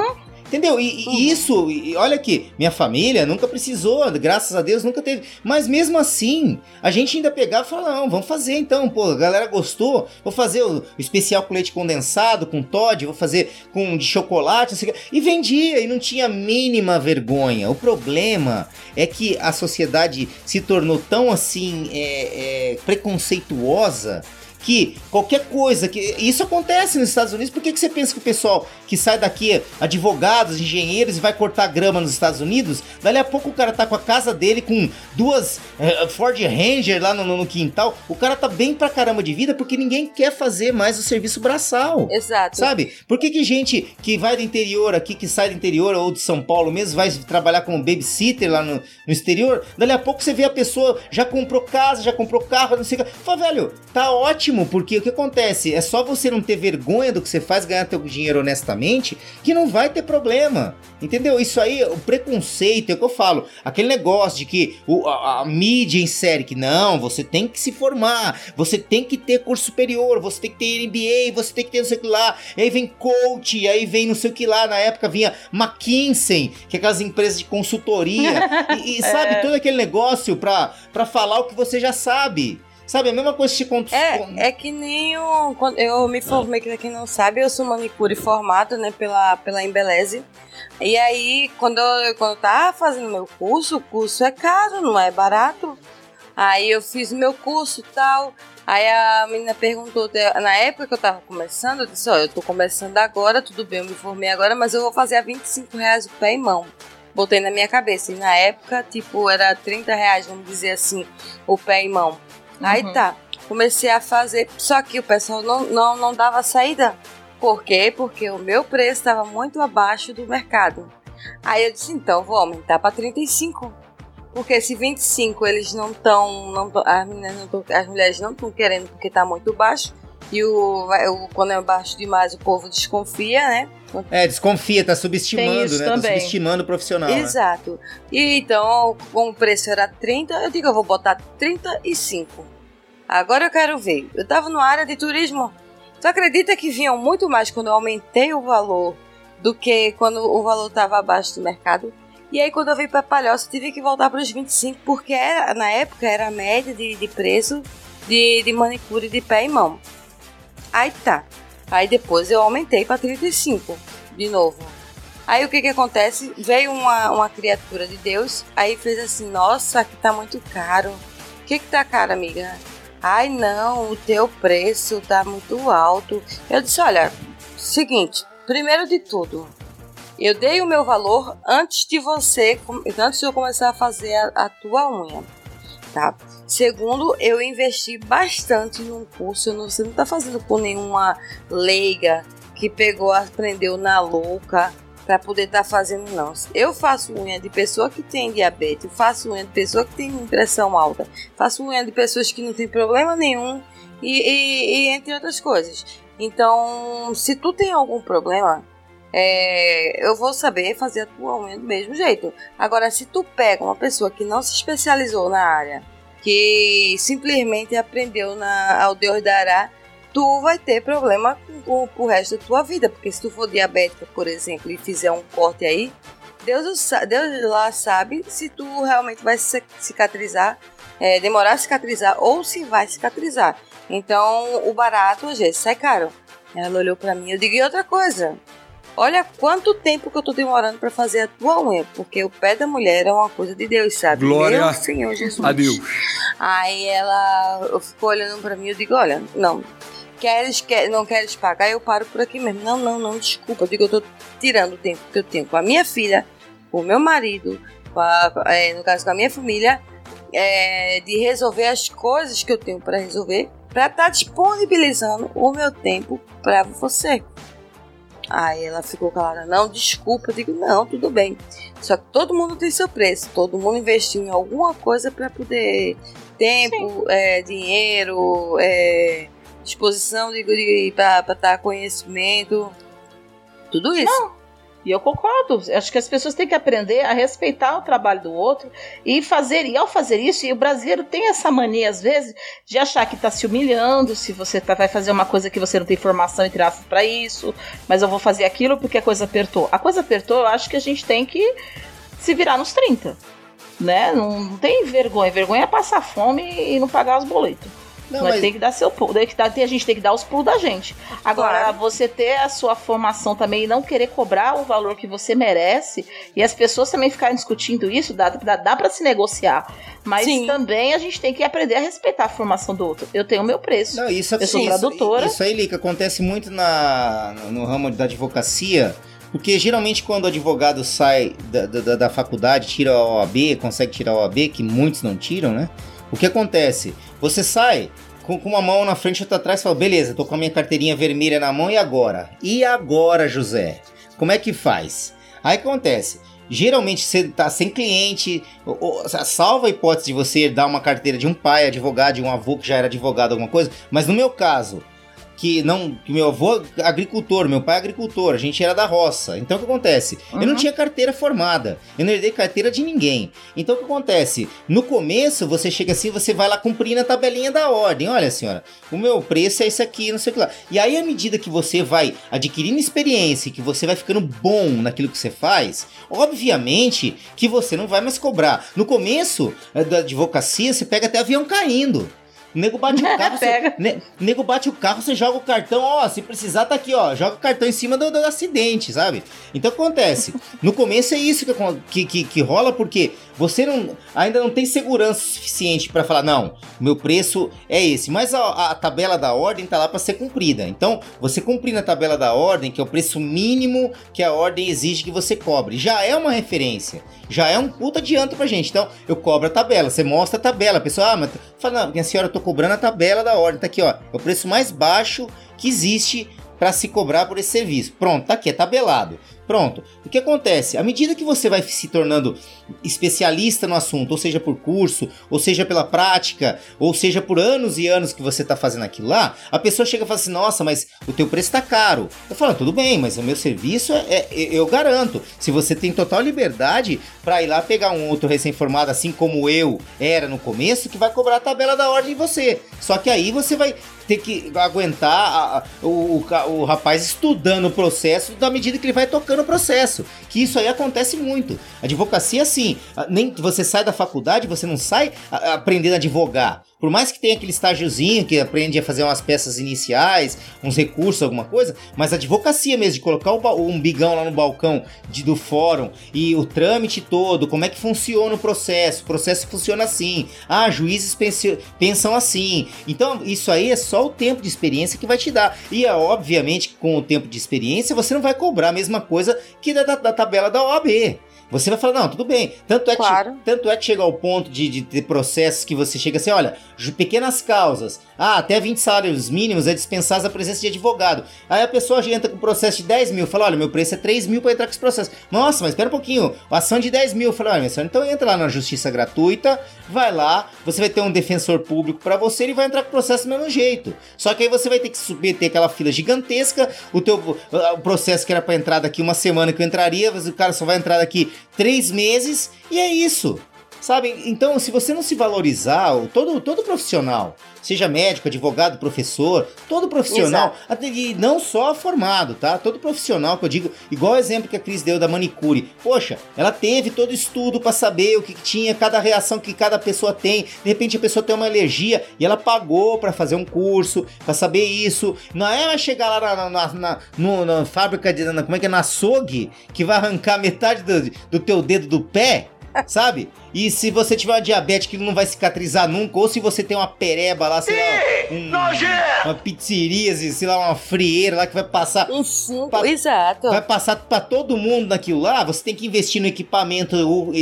Entendeu? E, e isso, e olha aqui, minha família nunca precisou, graças a Deus nunca teve. Mas mesmo assim, a gente ainda pegava e falava, não, vamos fazer então, pô, a galera gostou, vou fazer o, o especial com leite condensado, com Todd, vou fazer com de chocolate, não sei o quê. e vendia, e não tinha a mínima vergonha. O problema é que a sociedade se tornou tão assim, é, é, preconceituosa que qualquer coisa que isso acontece nos Estados Unidos, por que, que você pensa que o pessoal que sai daqui, advogados, engenheiros, e vai cortar grama nos Estados Unidos, dali a pouco o cara tá com a casa dele com duas eh, Ford Ranger lá no, no quintal, o cara tá bem pra caramba de vida porque ninguém quer fazer mais o serviço braçal. Exato. Sabe? Por que, que gente que vai do interior aqui, que sai do interior ou de São Paulo mesmo, vai trabalhar como babysitter lá no, no exterior? Dali a pouco você vê a pessoa já comprou casa, já comprou carro, não sei o que. Fala, velho, tá ótimo, porque o que acontece? É só você não ter vergonha do que você faz, ganhar teu dinheiro honestamente, que não vai ter problema. Entendeu? Isso aí, o preconceito, é o que eu falo. Aquele negócio de que o- a, a mídia insere que não, você tem que se formar, você tem que ter curso superior, você tem que ter MBA, você tem que ter não sei o que lá. E aí vem coach, aí vem não sei o que lá. Na época vinha McKinsey, que é aquelas empresas de consultoria. e, e sabe, todo aquele negócio pra, pra falar o que você já sabe. Sabe, a mesma coisa que te conta. É, é que nem o, quando eu me formei, que pra quem não sabe, eu sou manicure formado, né, pela, pela Embeleze. E aí, quando eu, quando eu tava fazendo meu curso, o curso é caro, não é barato. Aí eu fiz meu curso e tal. Aí a menina perguntou, na época que eu tava começando, eu disse, ó, eu tô começando agora, tudo bem, eu me formei agora, mas eu vou fazer a 25 reais o pé e mão. Botei na minha cabeça. E na época, tipo, era 30 reais, vamos dizer assim, o pé e mão. Aí Uhum. tá, comecei a fazer, só que o pessoal não, não, não dava saída. Por quê? Porque o meu preço estava muito abaixo do mercado. Aí eu disse, então vou aumentar para 35. Porque se 25 eles não estão, não tão- as, meninas não tão- as mulheres não estão querendo porque tá muito baixo, E o, o, quando é baixo demais, o povo desconfia, né? É, desconfia, tá subestimando, né? Tá também. subestimando o profissional. né? Exato. E então, como o preço era 30, eu digo, eu vou botar 35. Agora eu quero ver. Eu tava numa área de turismo. Tu acredita que vinham muito mais quando eu aumentei o valor do que quando o valor estava abaixo do mercado? E aí, quando eu vim para Palhoça, eu tive que voltar para os 25, porque era- na época era a média de, de preço de, de manicure de pé e mão. Aí tá. Aí depois eu aumentei para 35 de novo. Aí o que que acontece? Veio uma, uma criatura de Deus, aí fez assim: Nossa, aqui tá muito caro. O que que tá caro, amiga? Ai, não, o teu preço tá muito alto. Eu disse: Olha, seguinte, primeiro de tudo, eu dei o meu valor antes de você, antes de eu começar a fazer a, a tua unha, tá? Segundo, eu investi bastante num curso. eu não- Você não tá fazendo por nenhuma leiga que pegou, aprendeu na louca para poder estar fazendo não. Eu faço unha de pessoa que tem diabetes, faço unha de pessoa que tem pressão alta, faço unha de pessoas que não tem problema nenhum e, e- e entre outras coisas. Então, se tu tem algum problema, é, eu vou saber fazer a tua unha do mesmo jeito. Agora, se tu pega uma pessoa que não se especializou na área, que simplesmente aprendeu na, ao Deus dará, tu vai ter problema com, com, o resto da tua vida. Porque se tu for diabética, por exemplo, e fizer um corte aí, Deus, Deus lá sabe se tu realmente vai ci- cicatrizar, é, demorar a cicatrizar ou se vai cicatrizar. Então, o barato, às vezes, sai caro. Ela olhou pra mim, eu digo, e outra coisa, olha quanto tempo que eu tô demorando pra fazer a tua unha, porque o pé da mulher é uma coisa de Deus, sabe? Glória Meu Senhor Jesus. a Deus. Aí ela ficou olhando pra mim eu digo, olha, não, queres, quer, não queres pagar, eu paro por aqui mesmo. Não, não, não, desculpa. Eu digo, eu tô tirando o tempo que eu tenho com a minha filha, com o meu marido, com a- é, no caso com a minha família, é, de resolver as coisas que eu tenho pra resolver, pra estar disponibilizando o meu tempo pra você. Aí ela ficou calada, não, desculpa. Eu digo, não, tudo bem. Só que todo mundo tem seu preço, todo mundo investiu em alguma coisa pra poder tempo, é, dinheiro, é, disposição de, de para estar conhecimento, tudo isso. E eu concordo. Acho que as pessoas têm que aprender a respeitar o trabalho do outro e fazer. E ao fazer isso, e o brasileiro tem essa mania, às vezes, de achar que está se humilhando se você tá- vai fazer uma coisa que você não tem formação e traços para isso, mas eu vou fazer aquilo porque a coisa apertou. A coisa apertou, eu acho que a gente tem que se virar nos 30. Né? Não, não tem vergonha. Vergonha é passar fome e não pagar os boletos. Não, Nós mas- tem que dar seu pulo. tem que dar- A gente tem que dar os pulos da gente. Agora, Claro. você ter a sua formação também e não querer cobrar o valor que você merece, e as pessoas também ficarem discutindo isso, dá, dá, dá para se negociar. Mas Sim. também a gente tem que aprender a respeitar a formação do outro. Eu tenho o meu preço. Não, isso, Eu sou isso- tradutora. Isso aí, Lica, acontece muito na, no ramo da advocacia, porque geralmente quando o advogado sai da, da, da faculdade, tira a OAB, consegue tirar a OAB, que muitos não tiram, né? O que acontece? Você sai com, uma mão na frente e outra atrás e fala, beleza, tô com a minha carteirinha vermelha na mão, e agora? E agora, José? Como é que faz? Aí acontece? Geralmente você tá sem cliente, ou- ou- salva a hipótese de você dar uma carteira de um pai advogado, de um avô que já era advogado, alguma coisa, mas no meu caso, que não que meu avô agricultor, meu pai é agricultor, a gente era da roça. Então o que acontece? Eu não Uhum. tinha carteira formada, eu não herdei carteira de ninguém. Então o que acontece? No começo você chega assim, você vai lá cumprindo a tabelinha da ordem. Olha, senhora, o meu preço é esse aqui, não sei o que lá. E aí à medida que você vai adquirindo experiência, que você vai ficando bom naquilo que você faz, obviamente que você não vai mais cobrar. No começo eh, da advocacia, você pega até avião caindo. O nego bate o carro, você, ne- nego bate o carro, você joga o cartão, ó, se precisar tá aqui, ó, joga o cartão em cima do, do acidente, sabe? Então acontece. No começo é isso que, que, que, rola, porque você não, ainda não tem segurança suficiente pra falar, não, meu preço é esse. Mas a, a tabela da ordem tá lá pra ser cumprida. Então, você cumprindo a tabela da ordem, que é o preço mínimo que a ordem exige que você cobre, já é uma referência. Já é um puta adianto pra gente. Então, eu cobro a tabela, você mostra a tabela. A pessoa, ah, mas fala, não, minha senhora, eu tô cobrando a tabela da ordem. Tá aqui, ó. É o preço mais baixo que existe para se cobrar por esse serviço. Pronto, tá aqui, é tabelado. Pronto. O que acontece? À medida que você vai se tornando especialista no assunto, ou seja por curso, ou seja pela prática, ou seja por anos e anos que você está fazendo aquilo lá, a pessoa chega e fala assim: nossa, mas o teu preço está caro. Eu falo: tudo bem, mas o meu serviço é, é eu garanto. Se você tem total liberdade para ir lá pegar um outro recém-formado, assim como eu era no começo, que vai cobrar a tabela da ordem em você. Só que aí você vai ter que aguentar a, a, o, o, o, rapaz estudando o processo da medida que ele vai tocando o processo. Que isso aí acontece muito. Advocacia, assim, nem você sai da faculdade, você não sai aprendendo a advogar. Por mais que tenha aquele estágiozinho que aprende a fazer umas peças iniciais, uns recursos, alguma coisa, mas a advocacia mesmo, de colocar o, umbigão lá no balcão de, do fórum e o trâmite todo, como é que funciona o processo, o processo funciona assim, ah, juízes pensam assim. Então, isso aí é só o tempo de experiência que vai te dar. E, é, obviamente, com o tempo de experiência, você não vai cobrar a mesma coisa que da, da, da tabela da OAB. Você vai falar, não, tudo bem. Tanto é, claro. que, tanto é que chega ao ponto de, de ter processos que você chega assim, olha, pequenas causas, ah, até 20 salários mínimos é dispensável a presença de advogado. Aí a pessoa entra com processo de 10 mil, fala, olha, meu preço é 3 mil para entrar com esse processo. Nossa, mas espera um pouquinho, ação de 10 mil. Fala, olha, senhora, então entra lá na justiça gratuita, vai lá, você vai ter um defensor público para você, ele vai entrar com o processo do mesmo jeito. Só que aí você vai ter que submeter aquela fila gigantesca, o teu o processo que era para entrar daqui uma semana que eu entraria, o cara só vai entrar daqui três meses, e é isso. Sabe? Então, se você não se valorizar, todo, todo profissional, seja médico, advogado, professor, todo profissional, até, e não só formado, tá? Todo profissional que eu digo, igual o exemplo que a Cris deu da manicure. Poxa, ela teve todo estudo para saber o que, tinha, cada reação que cada pessoa tem. De repente a pessoa tem uma alergia e ela pagou para fazer um curso, para saber isso. Não é ela chegar lá na, na, na, no, na fábrica de. Como é que é? Na açougue, que vai arrancar metade do, do teu dedo do pé sabe? E se você tiver uma diabetes que não vai cicatrizar nunca, ou se você tem uma pereba lá, sei lá, um, uma pizzeria, sei lá, uma frieira lá que vai passar. Um pra, exato. Vai passar pra todo mundo naquilo lá, você tem que investir no equipamento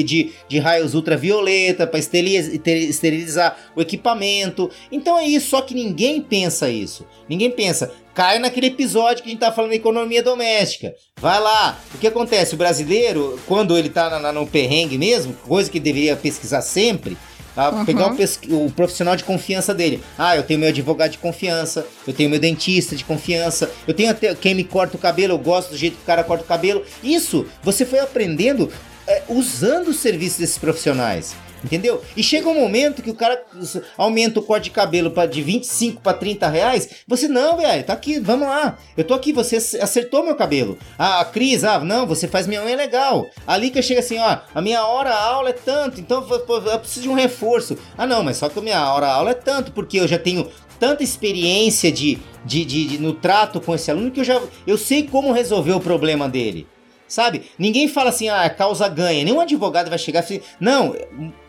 de, de raios ultravioleta pra esterilizar o equipamento. Então é isso, só que ninguém pensa isso. Ninguém pensa, cai naquele episódio que a gente tá falando de economia doméstica. Vai lá. O que acontece? O brasileiro, quando ele tá na, no perrengue mesmo, coisa que deveria pesquisar sempre? Uhum. Pegar o, o, profissional de confiança dele. Ah, eu tenho meu advogado de confiança, eu tenho meu dentista de confiança, eu tenho até quem me corta o cabelo, eu gosto do jeito que o cara corta o cabelo. Isso você foi aprendendo é, usando os serviços desses profissionais. Entendeu? E chega um momento que o cara aumenta o corte de cabelo pra, de 25 para 30 reais. Você, não, velho, tá aqui, vamos lá. Eu tô aqui, você acertou meu cabelo. A, a Cris, ah, não, você faz minha unha legal. A Lica chega assim, ó, a minha hora aula é tanto, então eu preciso de um reforço. Ah, não, mas só que a minha hora aula é tanto, porque eu já tenho tanta experiência de, de, de, de no trato com esse aluno que eu já eu sei como resolver o problema dele. Sabe? Ninguém fala assim, ah, causa ganha. Nenhum advogado vai chegar falar, não,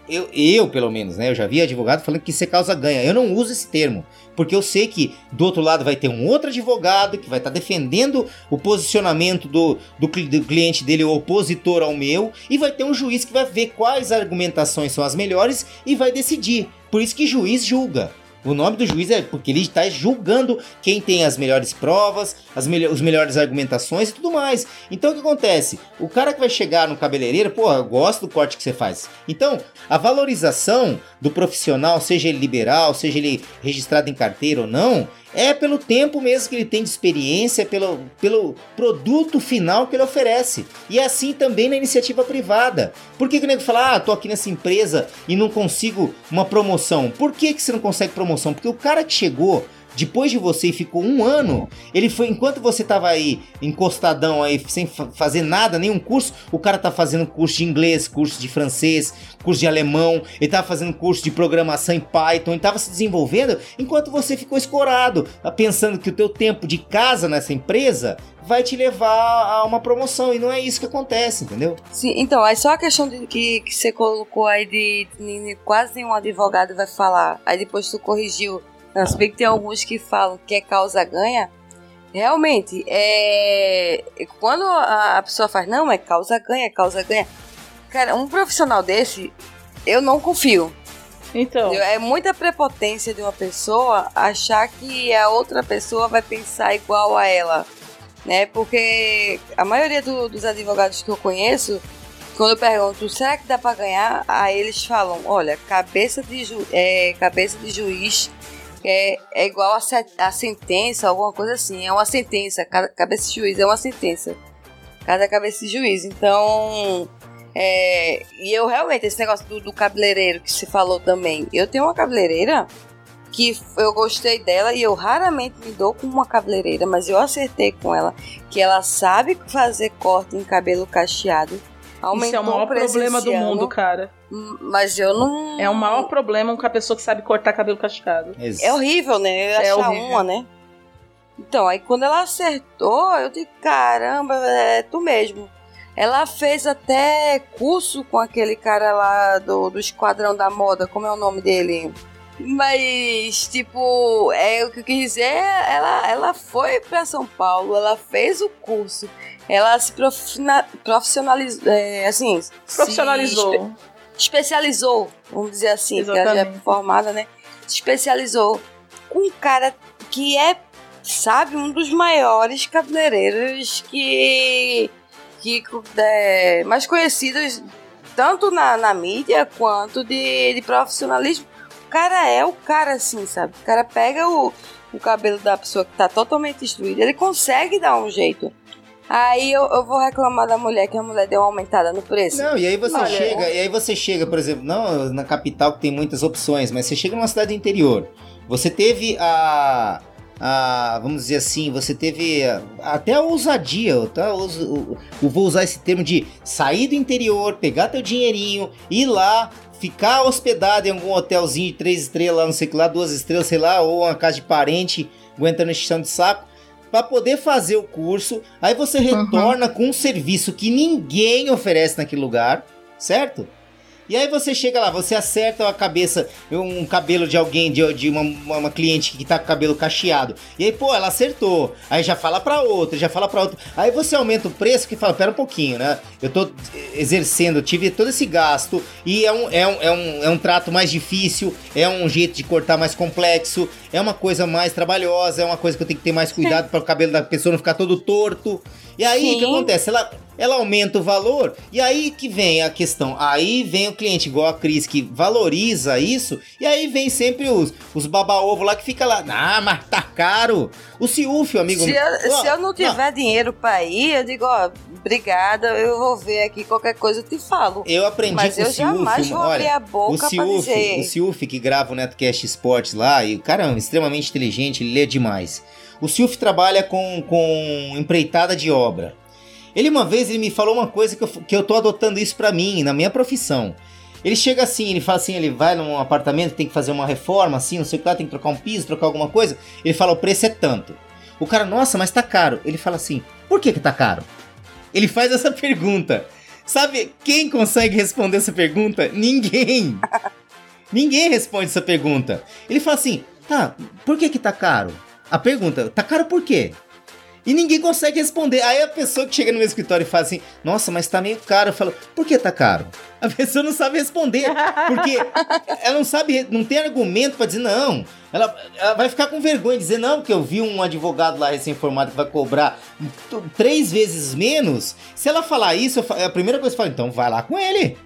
eu, eu, pelo menos, né? Eu já vi advogado falando que isso é causa ganha. Eu não uso esse termo, porque eu sei que do outro lado vai ter um outro advogado que vai estar tá defendendo o posicionamento do, do, do, cliente dele, o opositor ao meu, e vai ter um juiz que vai ver quais argumentações são as melhores e vai decidir. Por isso que juiz julga. O nome do juiz é porque ele está julgando quem tem as melhores provas, as me os melhores argumentações e tudo mais. Então o que acontece? O cara que vai chegar no cabeleireiro, pô, eu gosto do corte que você faz. Então, a valorização do profissional, seja ele liberal, seja ele registrado em carteira ou não, é pelo tempo mesmo que ele tem de experiência, pelo, pelo produto final que ele oferece. E é assim também na iniciativa privada. Por que, que o nego fala, ah, tô aqui nessa empresa e não consigo uma promoção? Por que, que você não consegue promoção? Porque o cara que chegou depois de você e ficou um ano, ele foi, enquanto você tava aí encostadão aí, sem fazer nada, nenhum curso, o cara tá fazendo curso de inglês, curso de francês, curso de alemão, ele tava fazendo curso de programação em Python, ele tava se desenvolvendo, enquanto você ficou escorado, tá pensando que o teu tempo de casa nessa empresa vai te levar a uma promoção. E não é isso que acontece, entendeu? Sim, então, é só a questão de que, que você colocou aí de, de, de quase nenhum advogado vai falar. Aí depois tu corrigiu se bem que tem alguns que falam que é causa ganha. Realmente, é. Quando a pessoa faz, não, é causa ganha, é causa ganha. Cara, um profissional desse, eu não confio. Então. É muita prepotência de uma pessoa achar que a outra pessoa vai pensar igual a ela. Né? Porque a maioria do, dos advogados que eu conheço quando eu pergunto, será que dá pra ganhar? Aí eles falam, olha, cabeça de, ju é, cabeça de juiz é, é igual a, a sentença, alguma coisa assim. É uma sentença, cada cabeça de juiz é uma sentença. Cada cabeça de juiz. Então, é, e eu realmente, esse negócio do, do cabeleireiro que se falou também. Eu tenho uma cabeleireira que eu gostei dela e eu raramente me dou com uma cabeleireira, mas eu acertei com ela que ela sabe fazer corte em cabelo cacheado. Aumentou Isso é o maior problema do mundo, cara. Mas eu não. É o maior problema com a pessoa que sabe cortar cabelo cascado. É horrível, né? Eu É achar horrível. uma, né? Então, aí quando ela acertou, eu disse, caramba, é tu mesmo. Ela fez até curso com aquele cara lá do, do Esquadrão da Moda, como é o nome dele? Mas, tipo, é o que eu quis dizer, ela, ela foi pra São Paulo, ela fez o curso, ela se profina- profissionalizou, é, assim... se Profissionalizou. espe- especializou, vamos dizer assim, porque ela já é formada, né? Se especializou com um cara que é, sabe, um dos maiores cabeleireiros que, que é, mais conhecidos tanto na, na mídia quanto de, de profissionalismo. O cara é o cara, assim, sabe? O cara pega o, o cabelo da pessoa que tá totalmente destruída, ele consegue dar um jeito. Aí eu, eu vou reclamar da mulher, que a mulher deu uma aumentada no preço. Não, e aí você Olha, chega, e aí você chega, por exemplo, não na capital que tem muitas opções, mas você chega numa cidade interior. Você teve a. a vamos dizer assim, você teve a- até a ousadia, tá? Eu eu- eu vou usar esse termo de sair do interior, pegar teu dinheirinho, ir lá, ficar hospedado em algum hotelzinho de três estrelas, não sei o que lá, duas estrelas, sei lá, ou uma casa de parente, aguentando encheção de saco, para poder fazer o curso. Aí você retorna com um serviço que ninguém oferece naquele lugar, certo? E aí você chega lá, você acerta a cabeça, um cabelo de alguém, de, de uma, uma- cliente que tá com o cabelo cacheado. E aí, pô, ela acertou. Aí já fala pra outra, já fala pra outra. Aí você aumenta o preço que fala, pera um pouquinho, né? Eu tô exercendo, tive todo esse gasto. E é um, é, um, é, um, é um trato mais difícil, é um jeito de cortar mais complexo, é uma coisa mais trabalhosa, é uma coisa que eu tenho que ter mais cuidado para o cabelo da pessoa não ficar todo torto. E aí, o que acontece? Ela, ela aumenta o valor, e aí que vem a questão. Aí vem o cliente, igual a Cris, que valoriza isso, e aí vem sempre os, os baba-ovo lá que fica lá. Ah, mas tá caro. O Ciúfio, amigo. Se eu, Ó, se eu não tiver dinheiro pra ir, eu digo, ó, obrigada, eu vou ver aqui qualquer coisa eu te falo. Eu aprendi Mas com eu o Ciúfio, jamais vou abrir olha, a boca o pra Ciúfio, dizer. o Ciúfio que grava o Netcast Esportes lá, e o cara é extremamente inteligente, ele lê demais. O Ciúfio trabalha com, com empreitada de obra. Ele uma vez ele me falou uma coisa que eu, que eu tô adotando isso pra mim, na minha profissão. Ele chega assim, ele fala assim, ele vai num apartamento, tem que fazer uma reforma, assim, não sei o que lá, tem que trocar um piso, trocar alguma coisa. Ele fala, o preço é tanto. O cara, nossa, mas tá caro. Ele fala assim, por que que tá caro? Ele faz essa pergunta. Sabe quem consegue responder essa pergunta? Ninguém. Ninguém responde essa pergunta. Ele fala assim, tá, por que que tá caro? A pergunta, tá caro por quê? E ninguém consegue responder. Aí a pessoa que chega no meu escritório e fala assim: Nossa, mas tá meio caro. Eu falo: Por que tá caro? A pessoa não sabe responder. Porque ela não sabe, não tem argumento pra dizer não. Ela, ela vai ficar com vergonha de dizer não, porque eu vi um advogado lá recém-formado que vai cobrar três vezes menos. Se ela falar isso, eu fa- a primeira coisa que eu falo: Então vai lá com ele.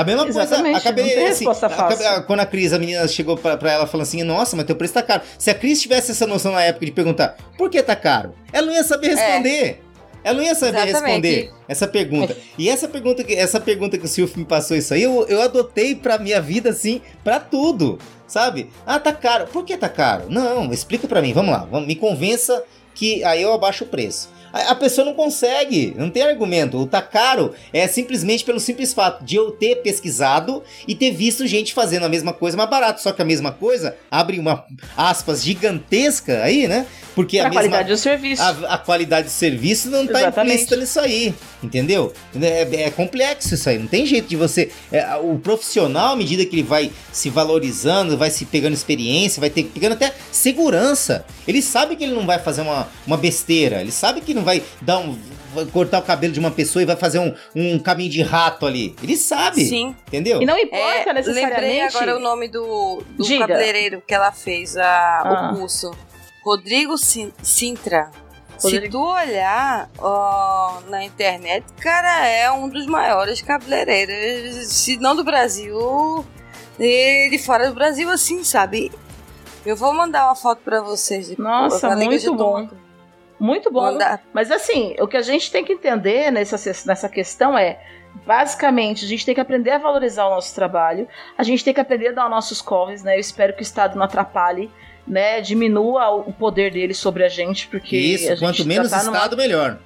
A mesma Exatamente, coisa, acabei, assim, acabei- quando a Cris, a menina chegou pra, pra ela falando assim: Nossa, mas teu preço tá caro. Se a Cris tivesse essa noção na época de perguntar por que tá caro, ela não ia saber responder. Ela não ia saber É. Exatamente. responder essa pergunta. E essa pergunta que essa pergunta que o Silvio me passou isso aí, eu, eu adotei pra minha vida assim, pra tudo, sabe? Ah, tá caro. Por que tá caro? Não, explica pra mim. Vamos lá, vamos, me convença que aí eu abaixo o preço. A, a pessoa não consegue, não tem argumento. O tá caro é simplesmente pelo simples fato de eu ter pesquisado e ter visto gente fazendo a mesma coisa mais barato. Só que a mesma coisa abre uma aspas gigantesca aí, né? Porque Pra a mesma qualidade do serviço. a, a qualidade do serviço não tá Exatamente. implícita nisso aí, entendeu? É, é complexo isso aí, não tem jeito de você. é, o profissional, à medida que ele vai se valorizando, vai se pegando experiência, vai ter pegando até segurança. Ele sabe que ele não vai fazer uma, uma besteira, ele sabe que não vai dar um. vai cortar o cabelo de uma pessoa e vai fazer um, um caminho de rato ali. Ele sabe. Sim. Entendeu? E não importa É, lembrei necessariamente. agora o nome do, do Diga. cabeleireiro que ela fez a, Ah. o curso. Rodrigo Sin- Sintra. Se tu olhar ó, na internet, cara, é um dos maiores cabeleireiros, se não do Brasil, e de fora do Brasil, assim, sabe? Eu vou mandar uma foto pra vocês. Nossa, muito bom. muito- Muito bom. Mas assim, o que a gente tem que entender nessa, nessa questão é, basicamente, a gente tem que aprender a valorizar o nosso trabalho, a gente tem que aprender a dar os nossos corres, né? Eu espero que o Estado não atrapalhe, né? Diminua o poder dele sobre a gente, porque a Isso, gente quanto menos tá numa- Estado, melhor.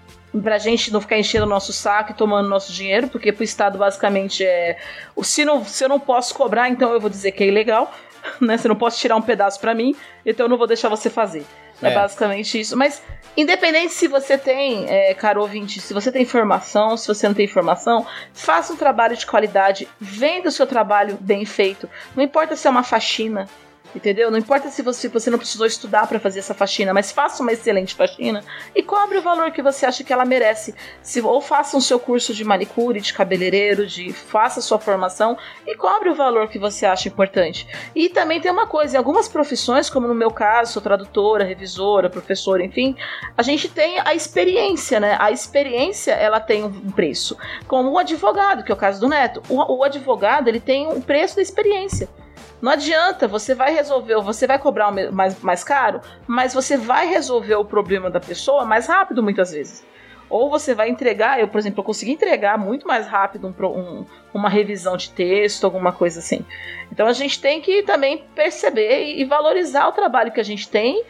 Pra gente não ficar enchendo o nosso saco e tomando nosso dinheiro, porque pro Estado basicamente é. Se, não, se eu não posso cobrar, então eu vou dizer que é ilegal, né? Se eu não posso tirar um pedaço pra mim, então eu não vou deixar você fazer. É, É. basicamente isso. Mas, independente se você tem, é, caro ouvinte, se você tem informação, se você não tem informação, faça um trabalho de qualidade, venda o seu trabalho bem feito. Não importa se é uma faxina. Entendeu? Não importa se você, você não precisou estudar para fazer essa faxina, mas faça uma excelente faxina e cobre o valor que você acha que ela merece. Se, ou faça o seu curso de manicure, de cabeleireiro, de faça sua formação e cobre o valor que você acha importante. E também tem uma coisa, em algumas profissões, como no meu caso, sou tradutora, revisora, professora, enfim, a gente tem a experiência, né? A experiência, ela tem um preço. Como o advogado, que é o caso do Neto. O, o advogado, ele tem um preço da experiência. Não adianta, você vai resolver, você vai cobrar mais, mais caro, mas você vai resolver o problema da pessoa mais rápido muitas vezes. Ou você vai entregar, eu, por exemplo, eu consegui entregar muito mais rápido um um- uma revisão de texto, alguma coisa assim. Então a gente tem que também perceber e valorizar o trabalho que a gente tem.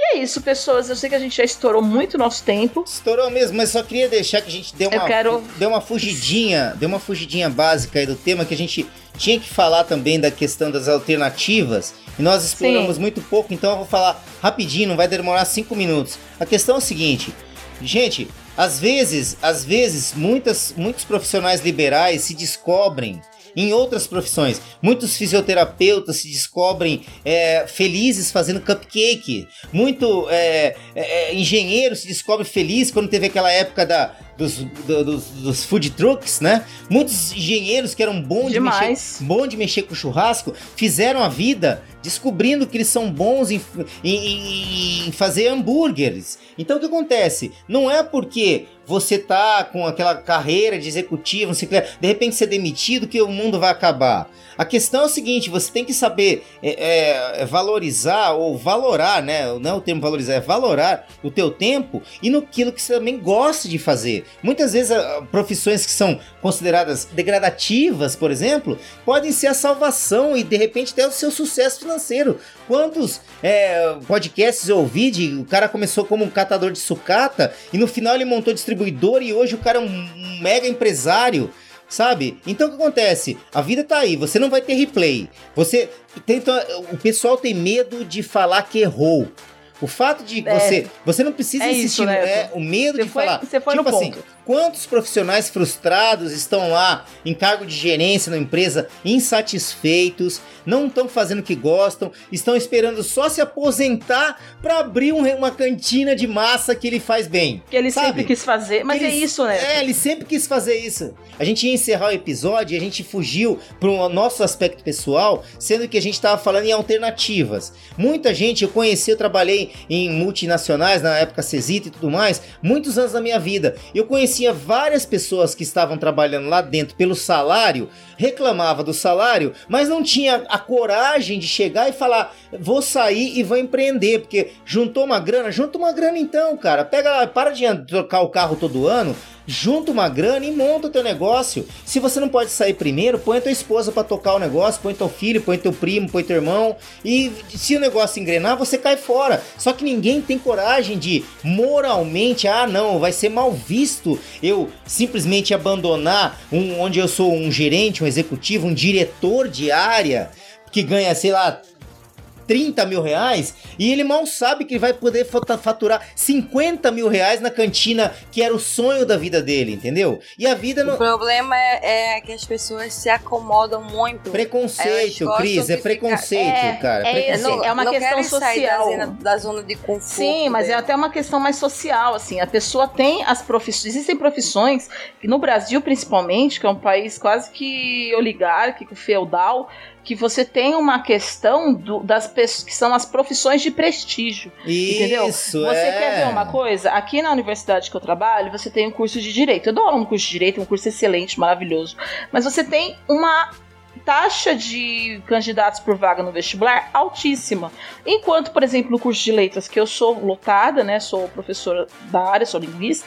E é isso, pessoas. Eu sei que a gente já estourou muito nosso tempo. Estourou mesmo, mas só queria deixar que a gente deu Eu uma, quero- deu uma fugidinha, deu uma fugidinha básica aí do tema que a gente tinha que falar também da questão das alternativas. E nós exploramos Sim. muito pouco, então eu vou falar rapidinho, não vai demorar cinco minutos. A questão é o seguinte, gente, às vezes, às vezes, muitas, muitos profissionais liberais se descobrem em outras profissões. Muitos fisioterapeutas se descobrem é, felizes fazendo cupcake. Muito é, é, engenheiro se descobre feliz quando teve aquela época da, dos, do- dos, dos food trucks, né? Muitos engenheiros que eram bons de, Demais. mexer, bom de mexer com churrasco fizeram a vida descobrindo que eles são bons em, em- em fazer hambúrgueres. Então o que acontece? Não é porque você tá com aquela carreira de executivo, não sei o que, de repente ser demitido que o mundo vai acabar. A questão é o seguinte, você tem que saber é, é, valorizar ou valorar, né? Não é o termo valorizar, é valorar o teu tempo e no que você também gosta de fazer. Muitas vezes ah, profissões que são consideradas degradativas, por exemplo, podem ser a salvação e de repente até o seu sucesso financeiro. Quantos é, podcasts eu ouvi de o cara começou como um catador de sucata e no final ele montou distribuidor e hoje o cara é um, mega empresário. Sabe? Então o que acontece? A vida tá aí, você não vai ter replay. Você tenta. O pessoal tem medo de falar que errou. O fato de É. você. Você não precisa É insistir. isso, no- Neto. é, o medo Você de foi- falar. você foi no tipo assim, ponto. quantos profissionais frustrados estão lá em cargo de gerência na empresa, insatisfeitos, não estão fazendo o que gostam, estão esperando só se aposentar para abrir um- uma cantina de massa que ele faz bem. Que ele sabe? sempre quis fazer. Mas é ele- isso, né? É, ele sempre quis fazer isso. A gente ia encerrar o episódio e a gente fugiu para o nosso aspecto pessoal, sendo que a gente estava falando em alternativas. Muita gente, eu conheci, eu trabalhei em multinacionais, na época Cesita e tudo mais, muitos anos da minha vida. Eu conhecia várias pessoas que estavam trabalhando lá dentro pelo salário, reclamava do salário, mas não tinha a coragem de chegar e falar: vou sair e vou empreender, porque juntou uma grana, junta uma grana então, cara. Pega, para de trocar o carro todo ano. Junta uma grana e monta o teu negócio. Se você não pode sair primeiro, põe a tua esposa pra tocar o negócio, põe teu filho, põe teu primo, põe teu irmão. E se o negócio engrenar, você cai fora. Só que ninguém tem coragem de moralmente, ah, não, vai ser mal visto eu simplesmente abandonar um, onde eu sou um gerente, um executivo, um diretor de área que ganha, sei lá, 30 mil reais e ele mal sabe que ele vai poder faturar 50 mil reais na cantina que era o sonho da vida dele, entendeu? E a vida O não. problema é, é que as pessoas se acomodam muito. Preconceito, Cris, é ficar- preconceito, É, cara. é preconceito. esse, é uma não questão da social. zona, da zona de conforto. Sim, mas é dela. até uma questão mais social, assim. A pessoa tem as profissões. Existem profissões que no Brasil, principalmente, que é um país quase que oligárquico, feudal, que você tem uma questão do- das que são as profissões de prestígio. Entendeu? Isso, Você é. quer ver uma coisa? Aqui na universidade que eu trabalho, você tem um curso de direito. Eu dou aula no curso de direito, um curso excelente, maravilhoso. Mas você tem uma taxa de candidatos por vaga no vestibular altíssima. Enquanto, por exemplo, no curso de letras, que eu sou lotada, né? Sou professora da área, sou linguista.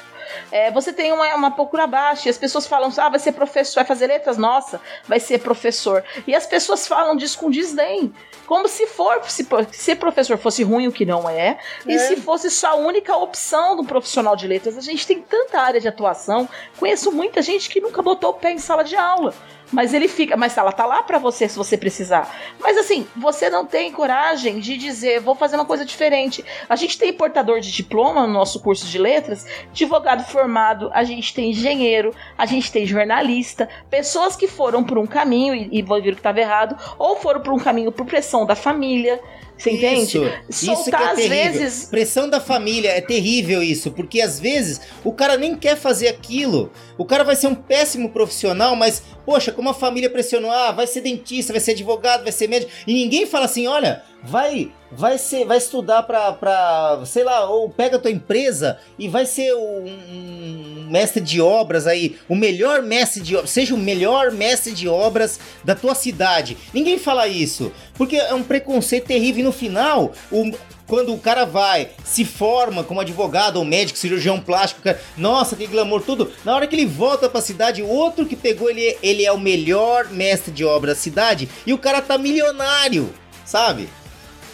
É, você tem uma, uma procura baixa e as pessoas falam, ah, vai ser professor, vai fazer letras? Nossa, vai ser professor. E as pessoas falam disso com desdém. Como se for, se, se professor fosse ruim, o que não é, e É. se fosse só a única opção do profissional de letras. A gente tem tanta área de atuação, conheço muita gente que nunca botou o pé em sala de aula. Mas ele fica, mas ela tá lá pra você se você precisar. Mas assim, você não tem coragem de dizer, vou fazer uma coisa diferente. A gente tem portador de diploma no nosso curso de letras, advogado formado, a gente tem engenheiro, a gente tem jornalista, pessoas que foram por um caminho e, e viram que estava errado, ou foram por um caminho por pressão da família. Você entende? Isso, isso que Soltar é às terrível. vezes. Pressão da família é terrível isso, porque às vezes o cara nem quer fazer aquilo. O cara vai ser um péssimo profissional, mas poxa, como a família pressionou, ah, vai ser dentista, vai ser advogado, vai ser médico, e ninguém fala assim, olha, vai, vai ser, vai estudar pra, pra sei lá, ou pega a tua empresa e vai ser um mestre de obras aí, o melhor mestre de obras, seja o melhor mestre de obras da tua cidade. Ninguém fala isso, porque é um preconceito terrível e no final, o quando o cara vai, se forma como advogado ou médico, cirurgião plástico, cara, nossa, que glamour, tudo. Na hora que ele volta pra cidade, o outro que pegou ele, ele é o melhor mestre de obra da cidade e o cara tá milionário, sabe?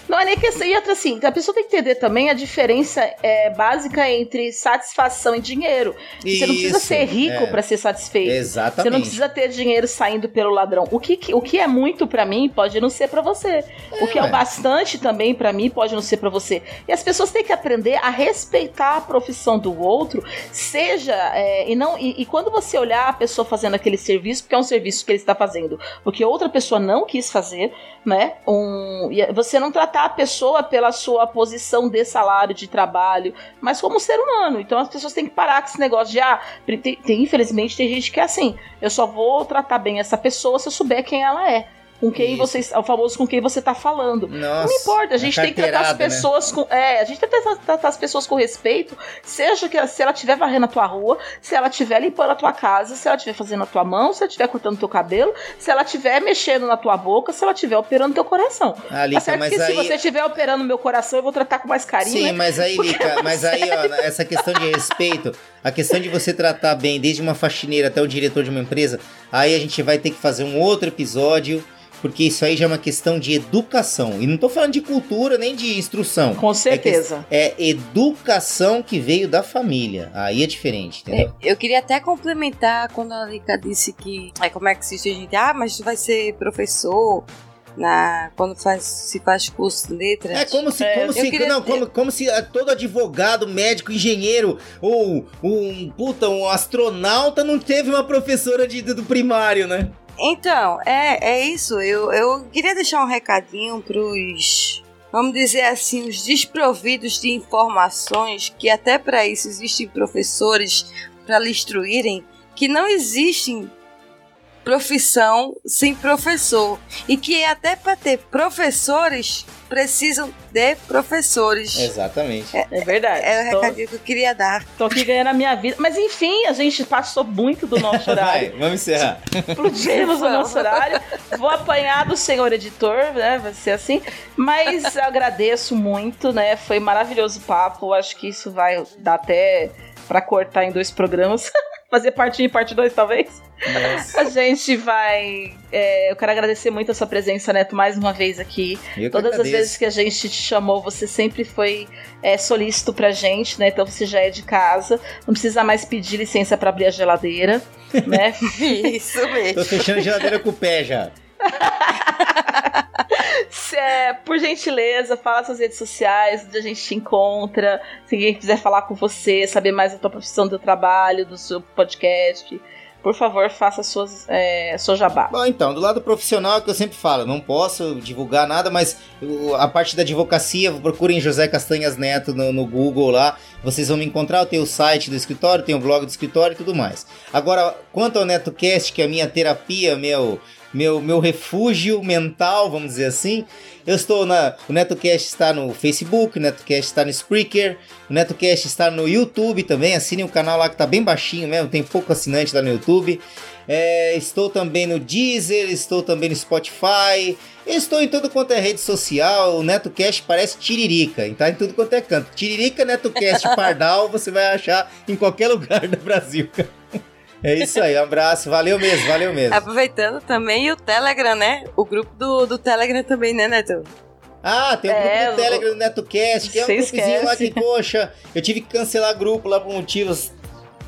Não é nem questão. E outra assim, a pessoa tem que entender também a diferença é, básica entre satisfação e dinheiro. Você não precisa Isso, ser rico é. pra ser satisfeito. Exatamente. Você não precisa ter dinheiro saindo pelo ladrão. O que, o que é muito pra mim pode não ser pra você. o que é o bastante também pra mim pode não ser pra você. E as pessoas têm que aprender a respeitar a profissão do outro, seja é, e não e, e quando você olhar a pessoa fazendo aquele serviço, porque é um serviço que ele está fazendo, porque outra pessoa não quis fazer, né? Um, e você não tratar a pessoa pela sua posição de salário de trabalho, mas como ser humano. Então as pessoas têm que parar com esse negócio de ah, tem, tem- infelizmente tem gente que é assim, eu só vou tratar bem essa pessoa se eu souber quem ela é. Com quem Isso. você é o famoso com quem você tá falando. Nossa, não importa, a gente tem que tratar as né? pessoas com. É, a gente tem que tratar, as pessoas com respeito, seja que se ela estiver varrendo a tua rua, se ela estiver limpando a tua casa, se ela estiver fazendo a tua mão, se ela estiver cortando teu cabelo, se ela estiver mexendo na tua boca, se ela estiver operando teu coração. Ah, tá Lica, certo mas que se aí- você estiver operando meu coração, eu vou tratar com mais carinho. Sim, né? mas aí, Lica, mas aí, ó, essa questão de respeito, a questão de você tratar bem, desde uma faxineira até o diretor de uma empresa, aí a gente vai ter que fazer um outro episódio, porque isso aí já é uma questão de educação. E não tô falando de cultura nem de instrução. Com certeza. É, que- é educação que veio da família. Aí é diferente, entendeu? Eu queria até complementar quando a Lika disse que. É, como é que se gente? Ah, mas tu vai ser professor na, quando faz, se faz curso de letras. É como se, É, como eu se, queria- não, como, como se ah, todo advogado, médico, engenheiro ou um puta, um astronauta não teve uma professora de, do primário, né? Então, é, é isso. Eu, eu queria deixar um recadinho pros, vamos dizer assim, os desprovidos de informações, que até para isso existem professores para lhe instruírem, que não existem profissão sem professor. E que até para ter professores, precisam de professores. Exatamente. É verdade. É o Tô- recadinho que eu queria dar. Tô aqui ganhando a minha vida. Mas enfim, a gente passou muito do nosso Vai, horário. vamos encerrar. Explodimos o nosso horário. Vou apanhar do senhor editor, né? Vai ser assim. Mas eu agradeço muito, né? Foi maravilhoso o papo. Acho que isso vai dar até pra cortar em dois programas. Fazer parte 1 e parte 2, talvez. A gente vai. é, eu quero agradecer muito a sua presença, Neto, mais uma vez aqui. Eu Todas as vezes que a gente te chamou, você sempre foi é, solícito pra gente, né? Então você já é de casa. Não precisa mais pedir licença pra abrir a geladeira, né? Isso mesmo. Tô fechando a geladeira com o pé já. É, por gentileza, fala suas redes sociais, onde a gente te encontra. Se alguém quiser falar com você, saber mais da tua profissão, do teu trabalho, do seu podcast, por favor, faça suas, é, seu jabá. Bom, então, do lado profissional é que eu sempre falo, não posso divulgar nada, mas a parte da advocacia, procurem José Castanhas Neto no, no Google lá, vocês vão me encontrar. Eu tenho o site do escritório, tenho o blog do escritório e tudo mais. Agora, quanto ao NetoCast, que é a minha terapia, meu, meu, meu refúgio mental, vamos dizer assim, eu estou na. O NetoCast está no Facebook, o NetoCast está no Spreaker, o NetoCast está no YouTube também. Assinem o canal lá que tá bem baixinho mesmo, tem pouco assinante lá no YouTube. É, estou também no Deezer, estou também no Spotify, estou em tudo quanto é rede social. O NetoCast parece Tiririca, tá em tudo quanto é canto. Tiririca, NetoCast, Pardal, você vai achar em qualquer lugar do Brasil. É isso aí, um abraço, valeu mesmo, valeu mesmo. Aproveitando também o Telegram, né? O grupo do, do Telegram também, né, Neto? Ah, tem um É, grupo do Telegram do NetoCast, que é um grupozinho lá que, poxa, eu tive que cancelar grupo lá por motivos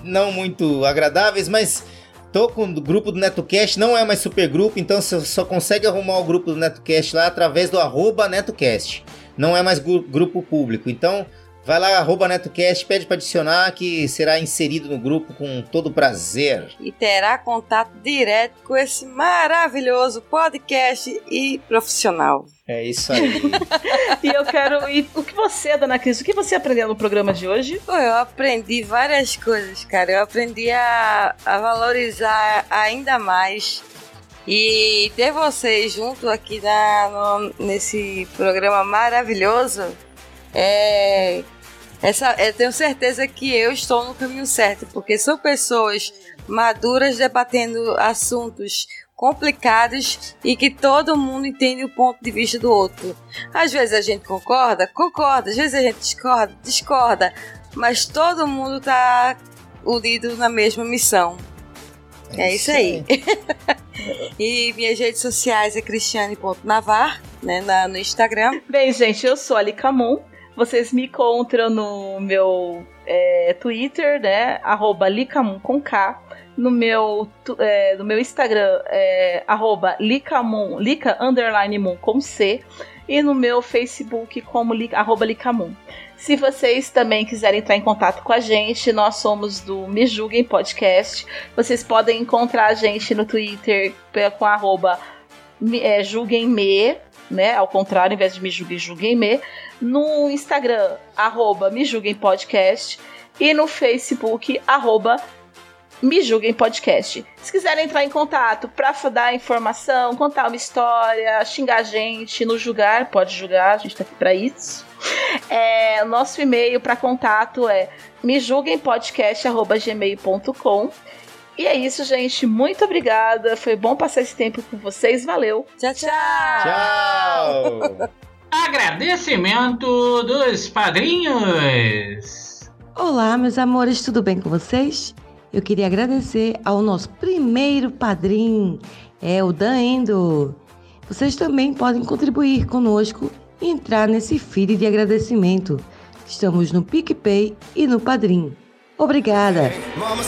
não muito agradáveis, mas tô com o grupo do NetoCast, não é mais super grupo, então você só consegue arrumar o grupo do NetoCast lá através do arroba NetoCast. Não é mais gru- grupo público, então vai lá, arroba NetoCast, pede para adicionar que será inserido no grupo com todo prazer. E terá contato direto com esse maravilhoso podcast e profissional. É isso aí. E eu quero. E o que você, dona Cris, o que você aprendeu no programa de hoje? Pô, eu aprendi várias coisas, cara. Eu aprendi a, a valorizar ainda mais. E ter vocês junto aqui na, no- nesse programa maravilhoso, é, essa, eu tenho certeza que eu estou no caminho certo, porque são pessoas maduras debatendo assuntos complicados e que todo mundo entende o ponto de vista do outro. Às vezes a gente concorda, concorda, às vezes a gente discorda, discorda, mas todo mundo tá unido na mesma missão. É, isso aí. e minhas redes sociais é cristiane.navar, né, na, no Instagram. Bem, gente, eu sou a Licamon. Vocês me encontram no meu é, Twitter, né? Arroba Licamon com K. No meu, é, no meu Instagram é arroba Licamon, Lica underline Moon com C. E no meu Facebook como arroba Licamon. Se vocês também quiserem entrar em contato com a gente, nós somos do Me Julguem Podcast. Vocês podem encontrar a gente no Twitter com arroba é, julguem-me, né? Ao contrário, ao invés de me julguem, julguem-me. No Instagram, arroba me julguem podcast. E no Facebook, arroba me julguem podcast. Se quiserem entrar em contato para dar informação, contar uma história, xingar a gente, nos julgar, pode julgar, a gente tá aqui para isso. É, nosso e-mail para contato é mejulguempodcast.gmail.com E é isso, gente. Muito obrigada. Foi bom passar esse tempo com vocês. Valeu. Tchau, tchau! Tchau! Agradecimento dos padrinhos. Olá, meus amores, tudo bem com vocês? Eu queria agradecer ao nosso primeiro padrinho, é o Dan Endo. Vocês também podem contribuir conosco e entrar nesse feed de agradecimento. Estamos no PicPay e no Padrim. Obrigada! Mama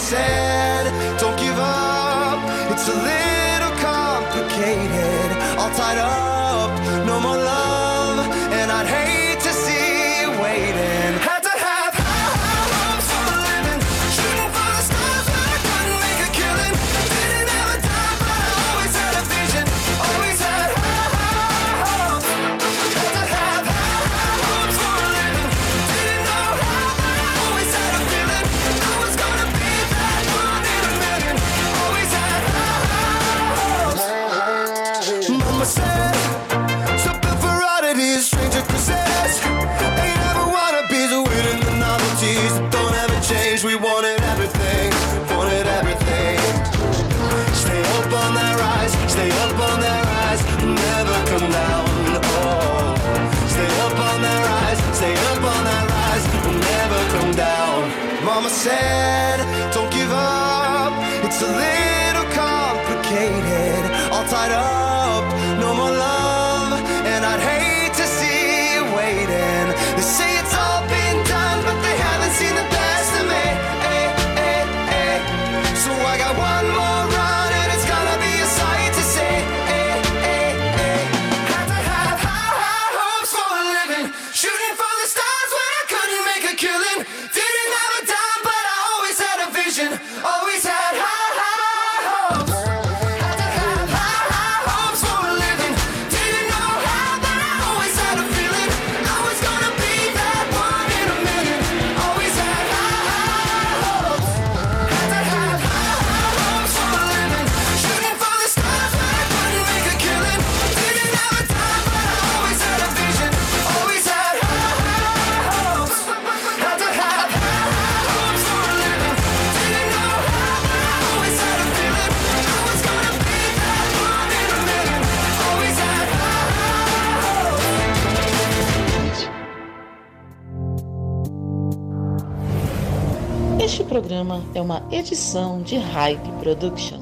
é uma edição de Hype Productions.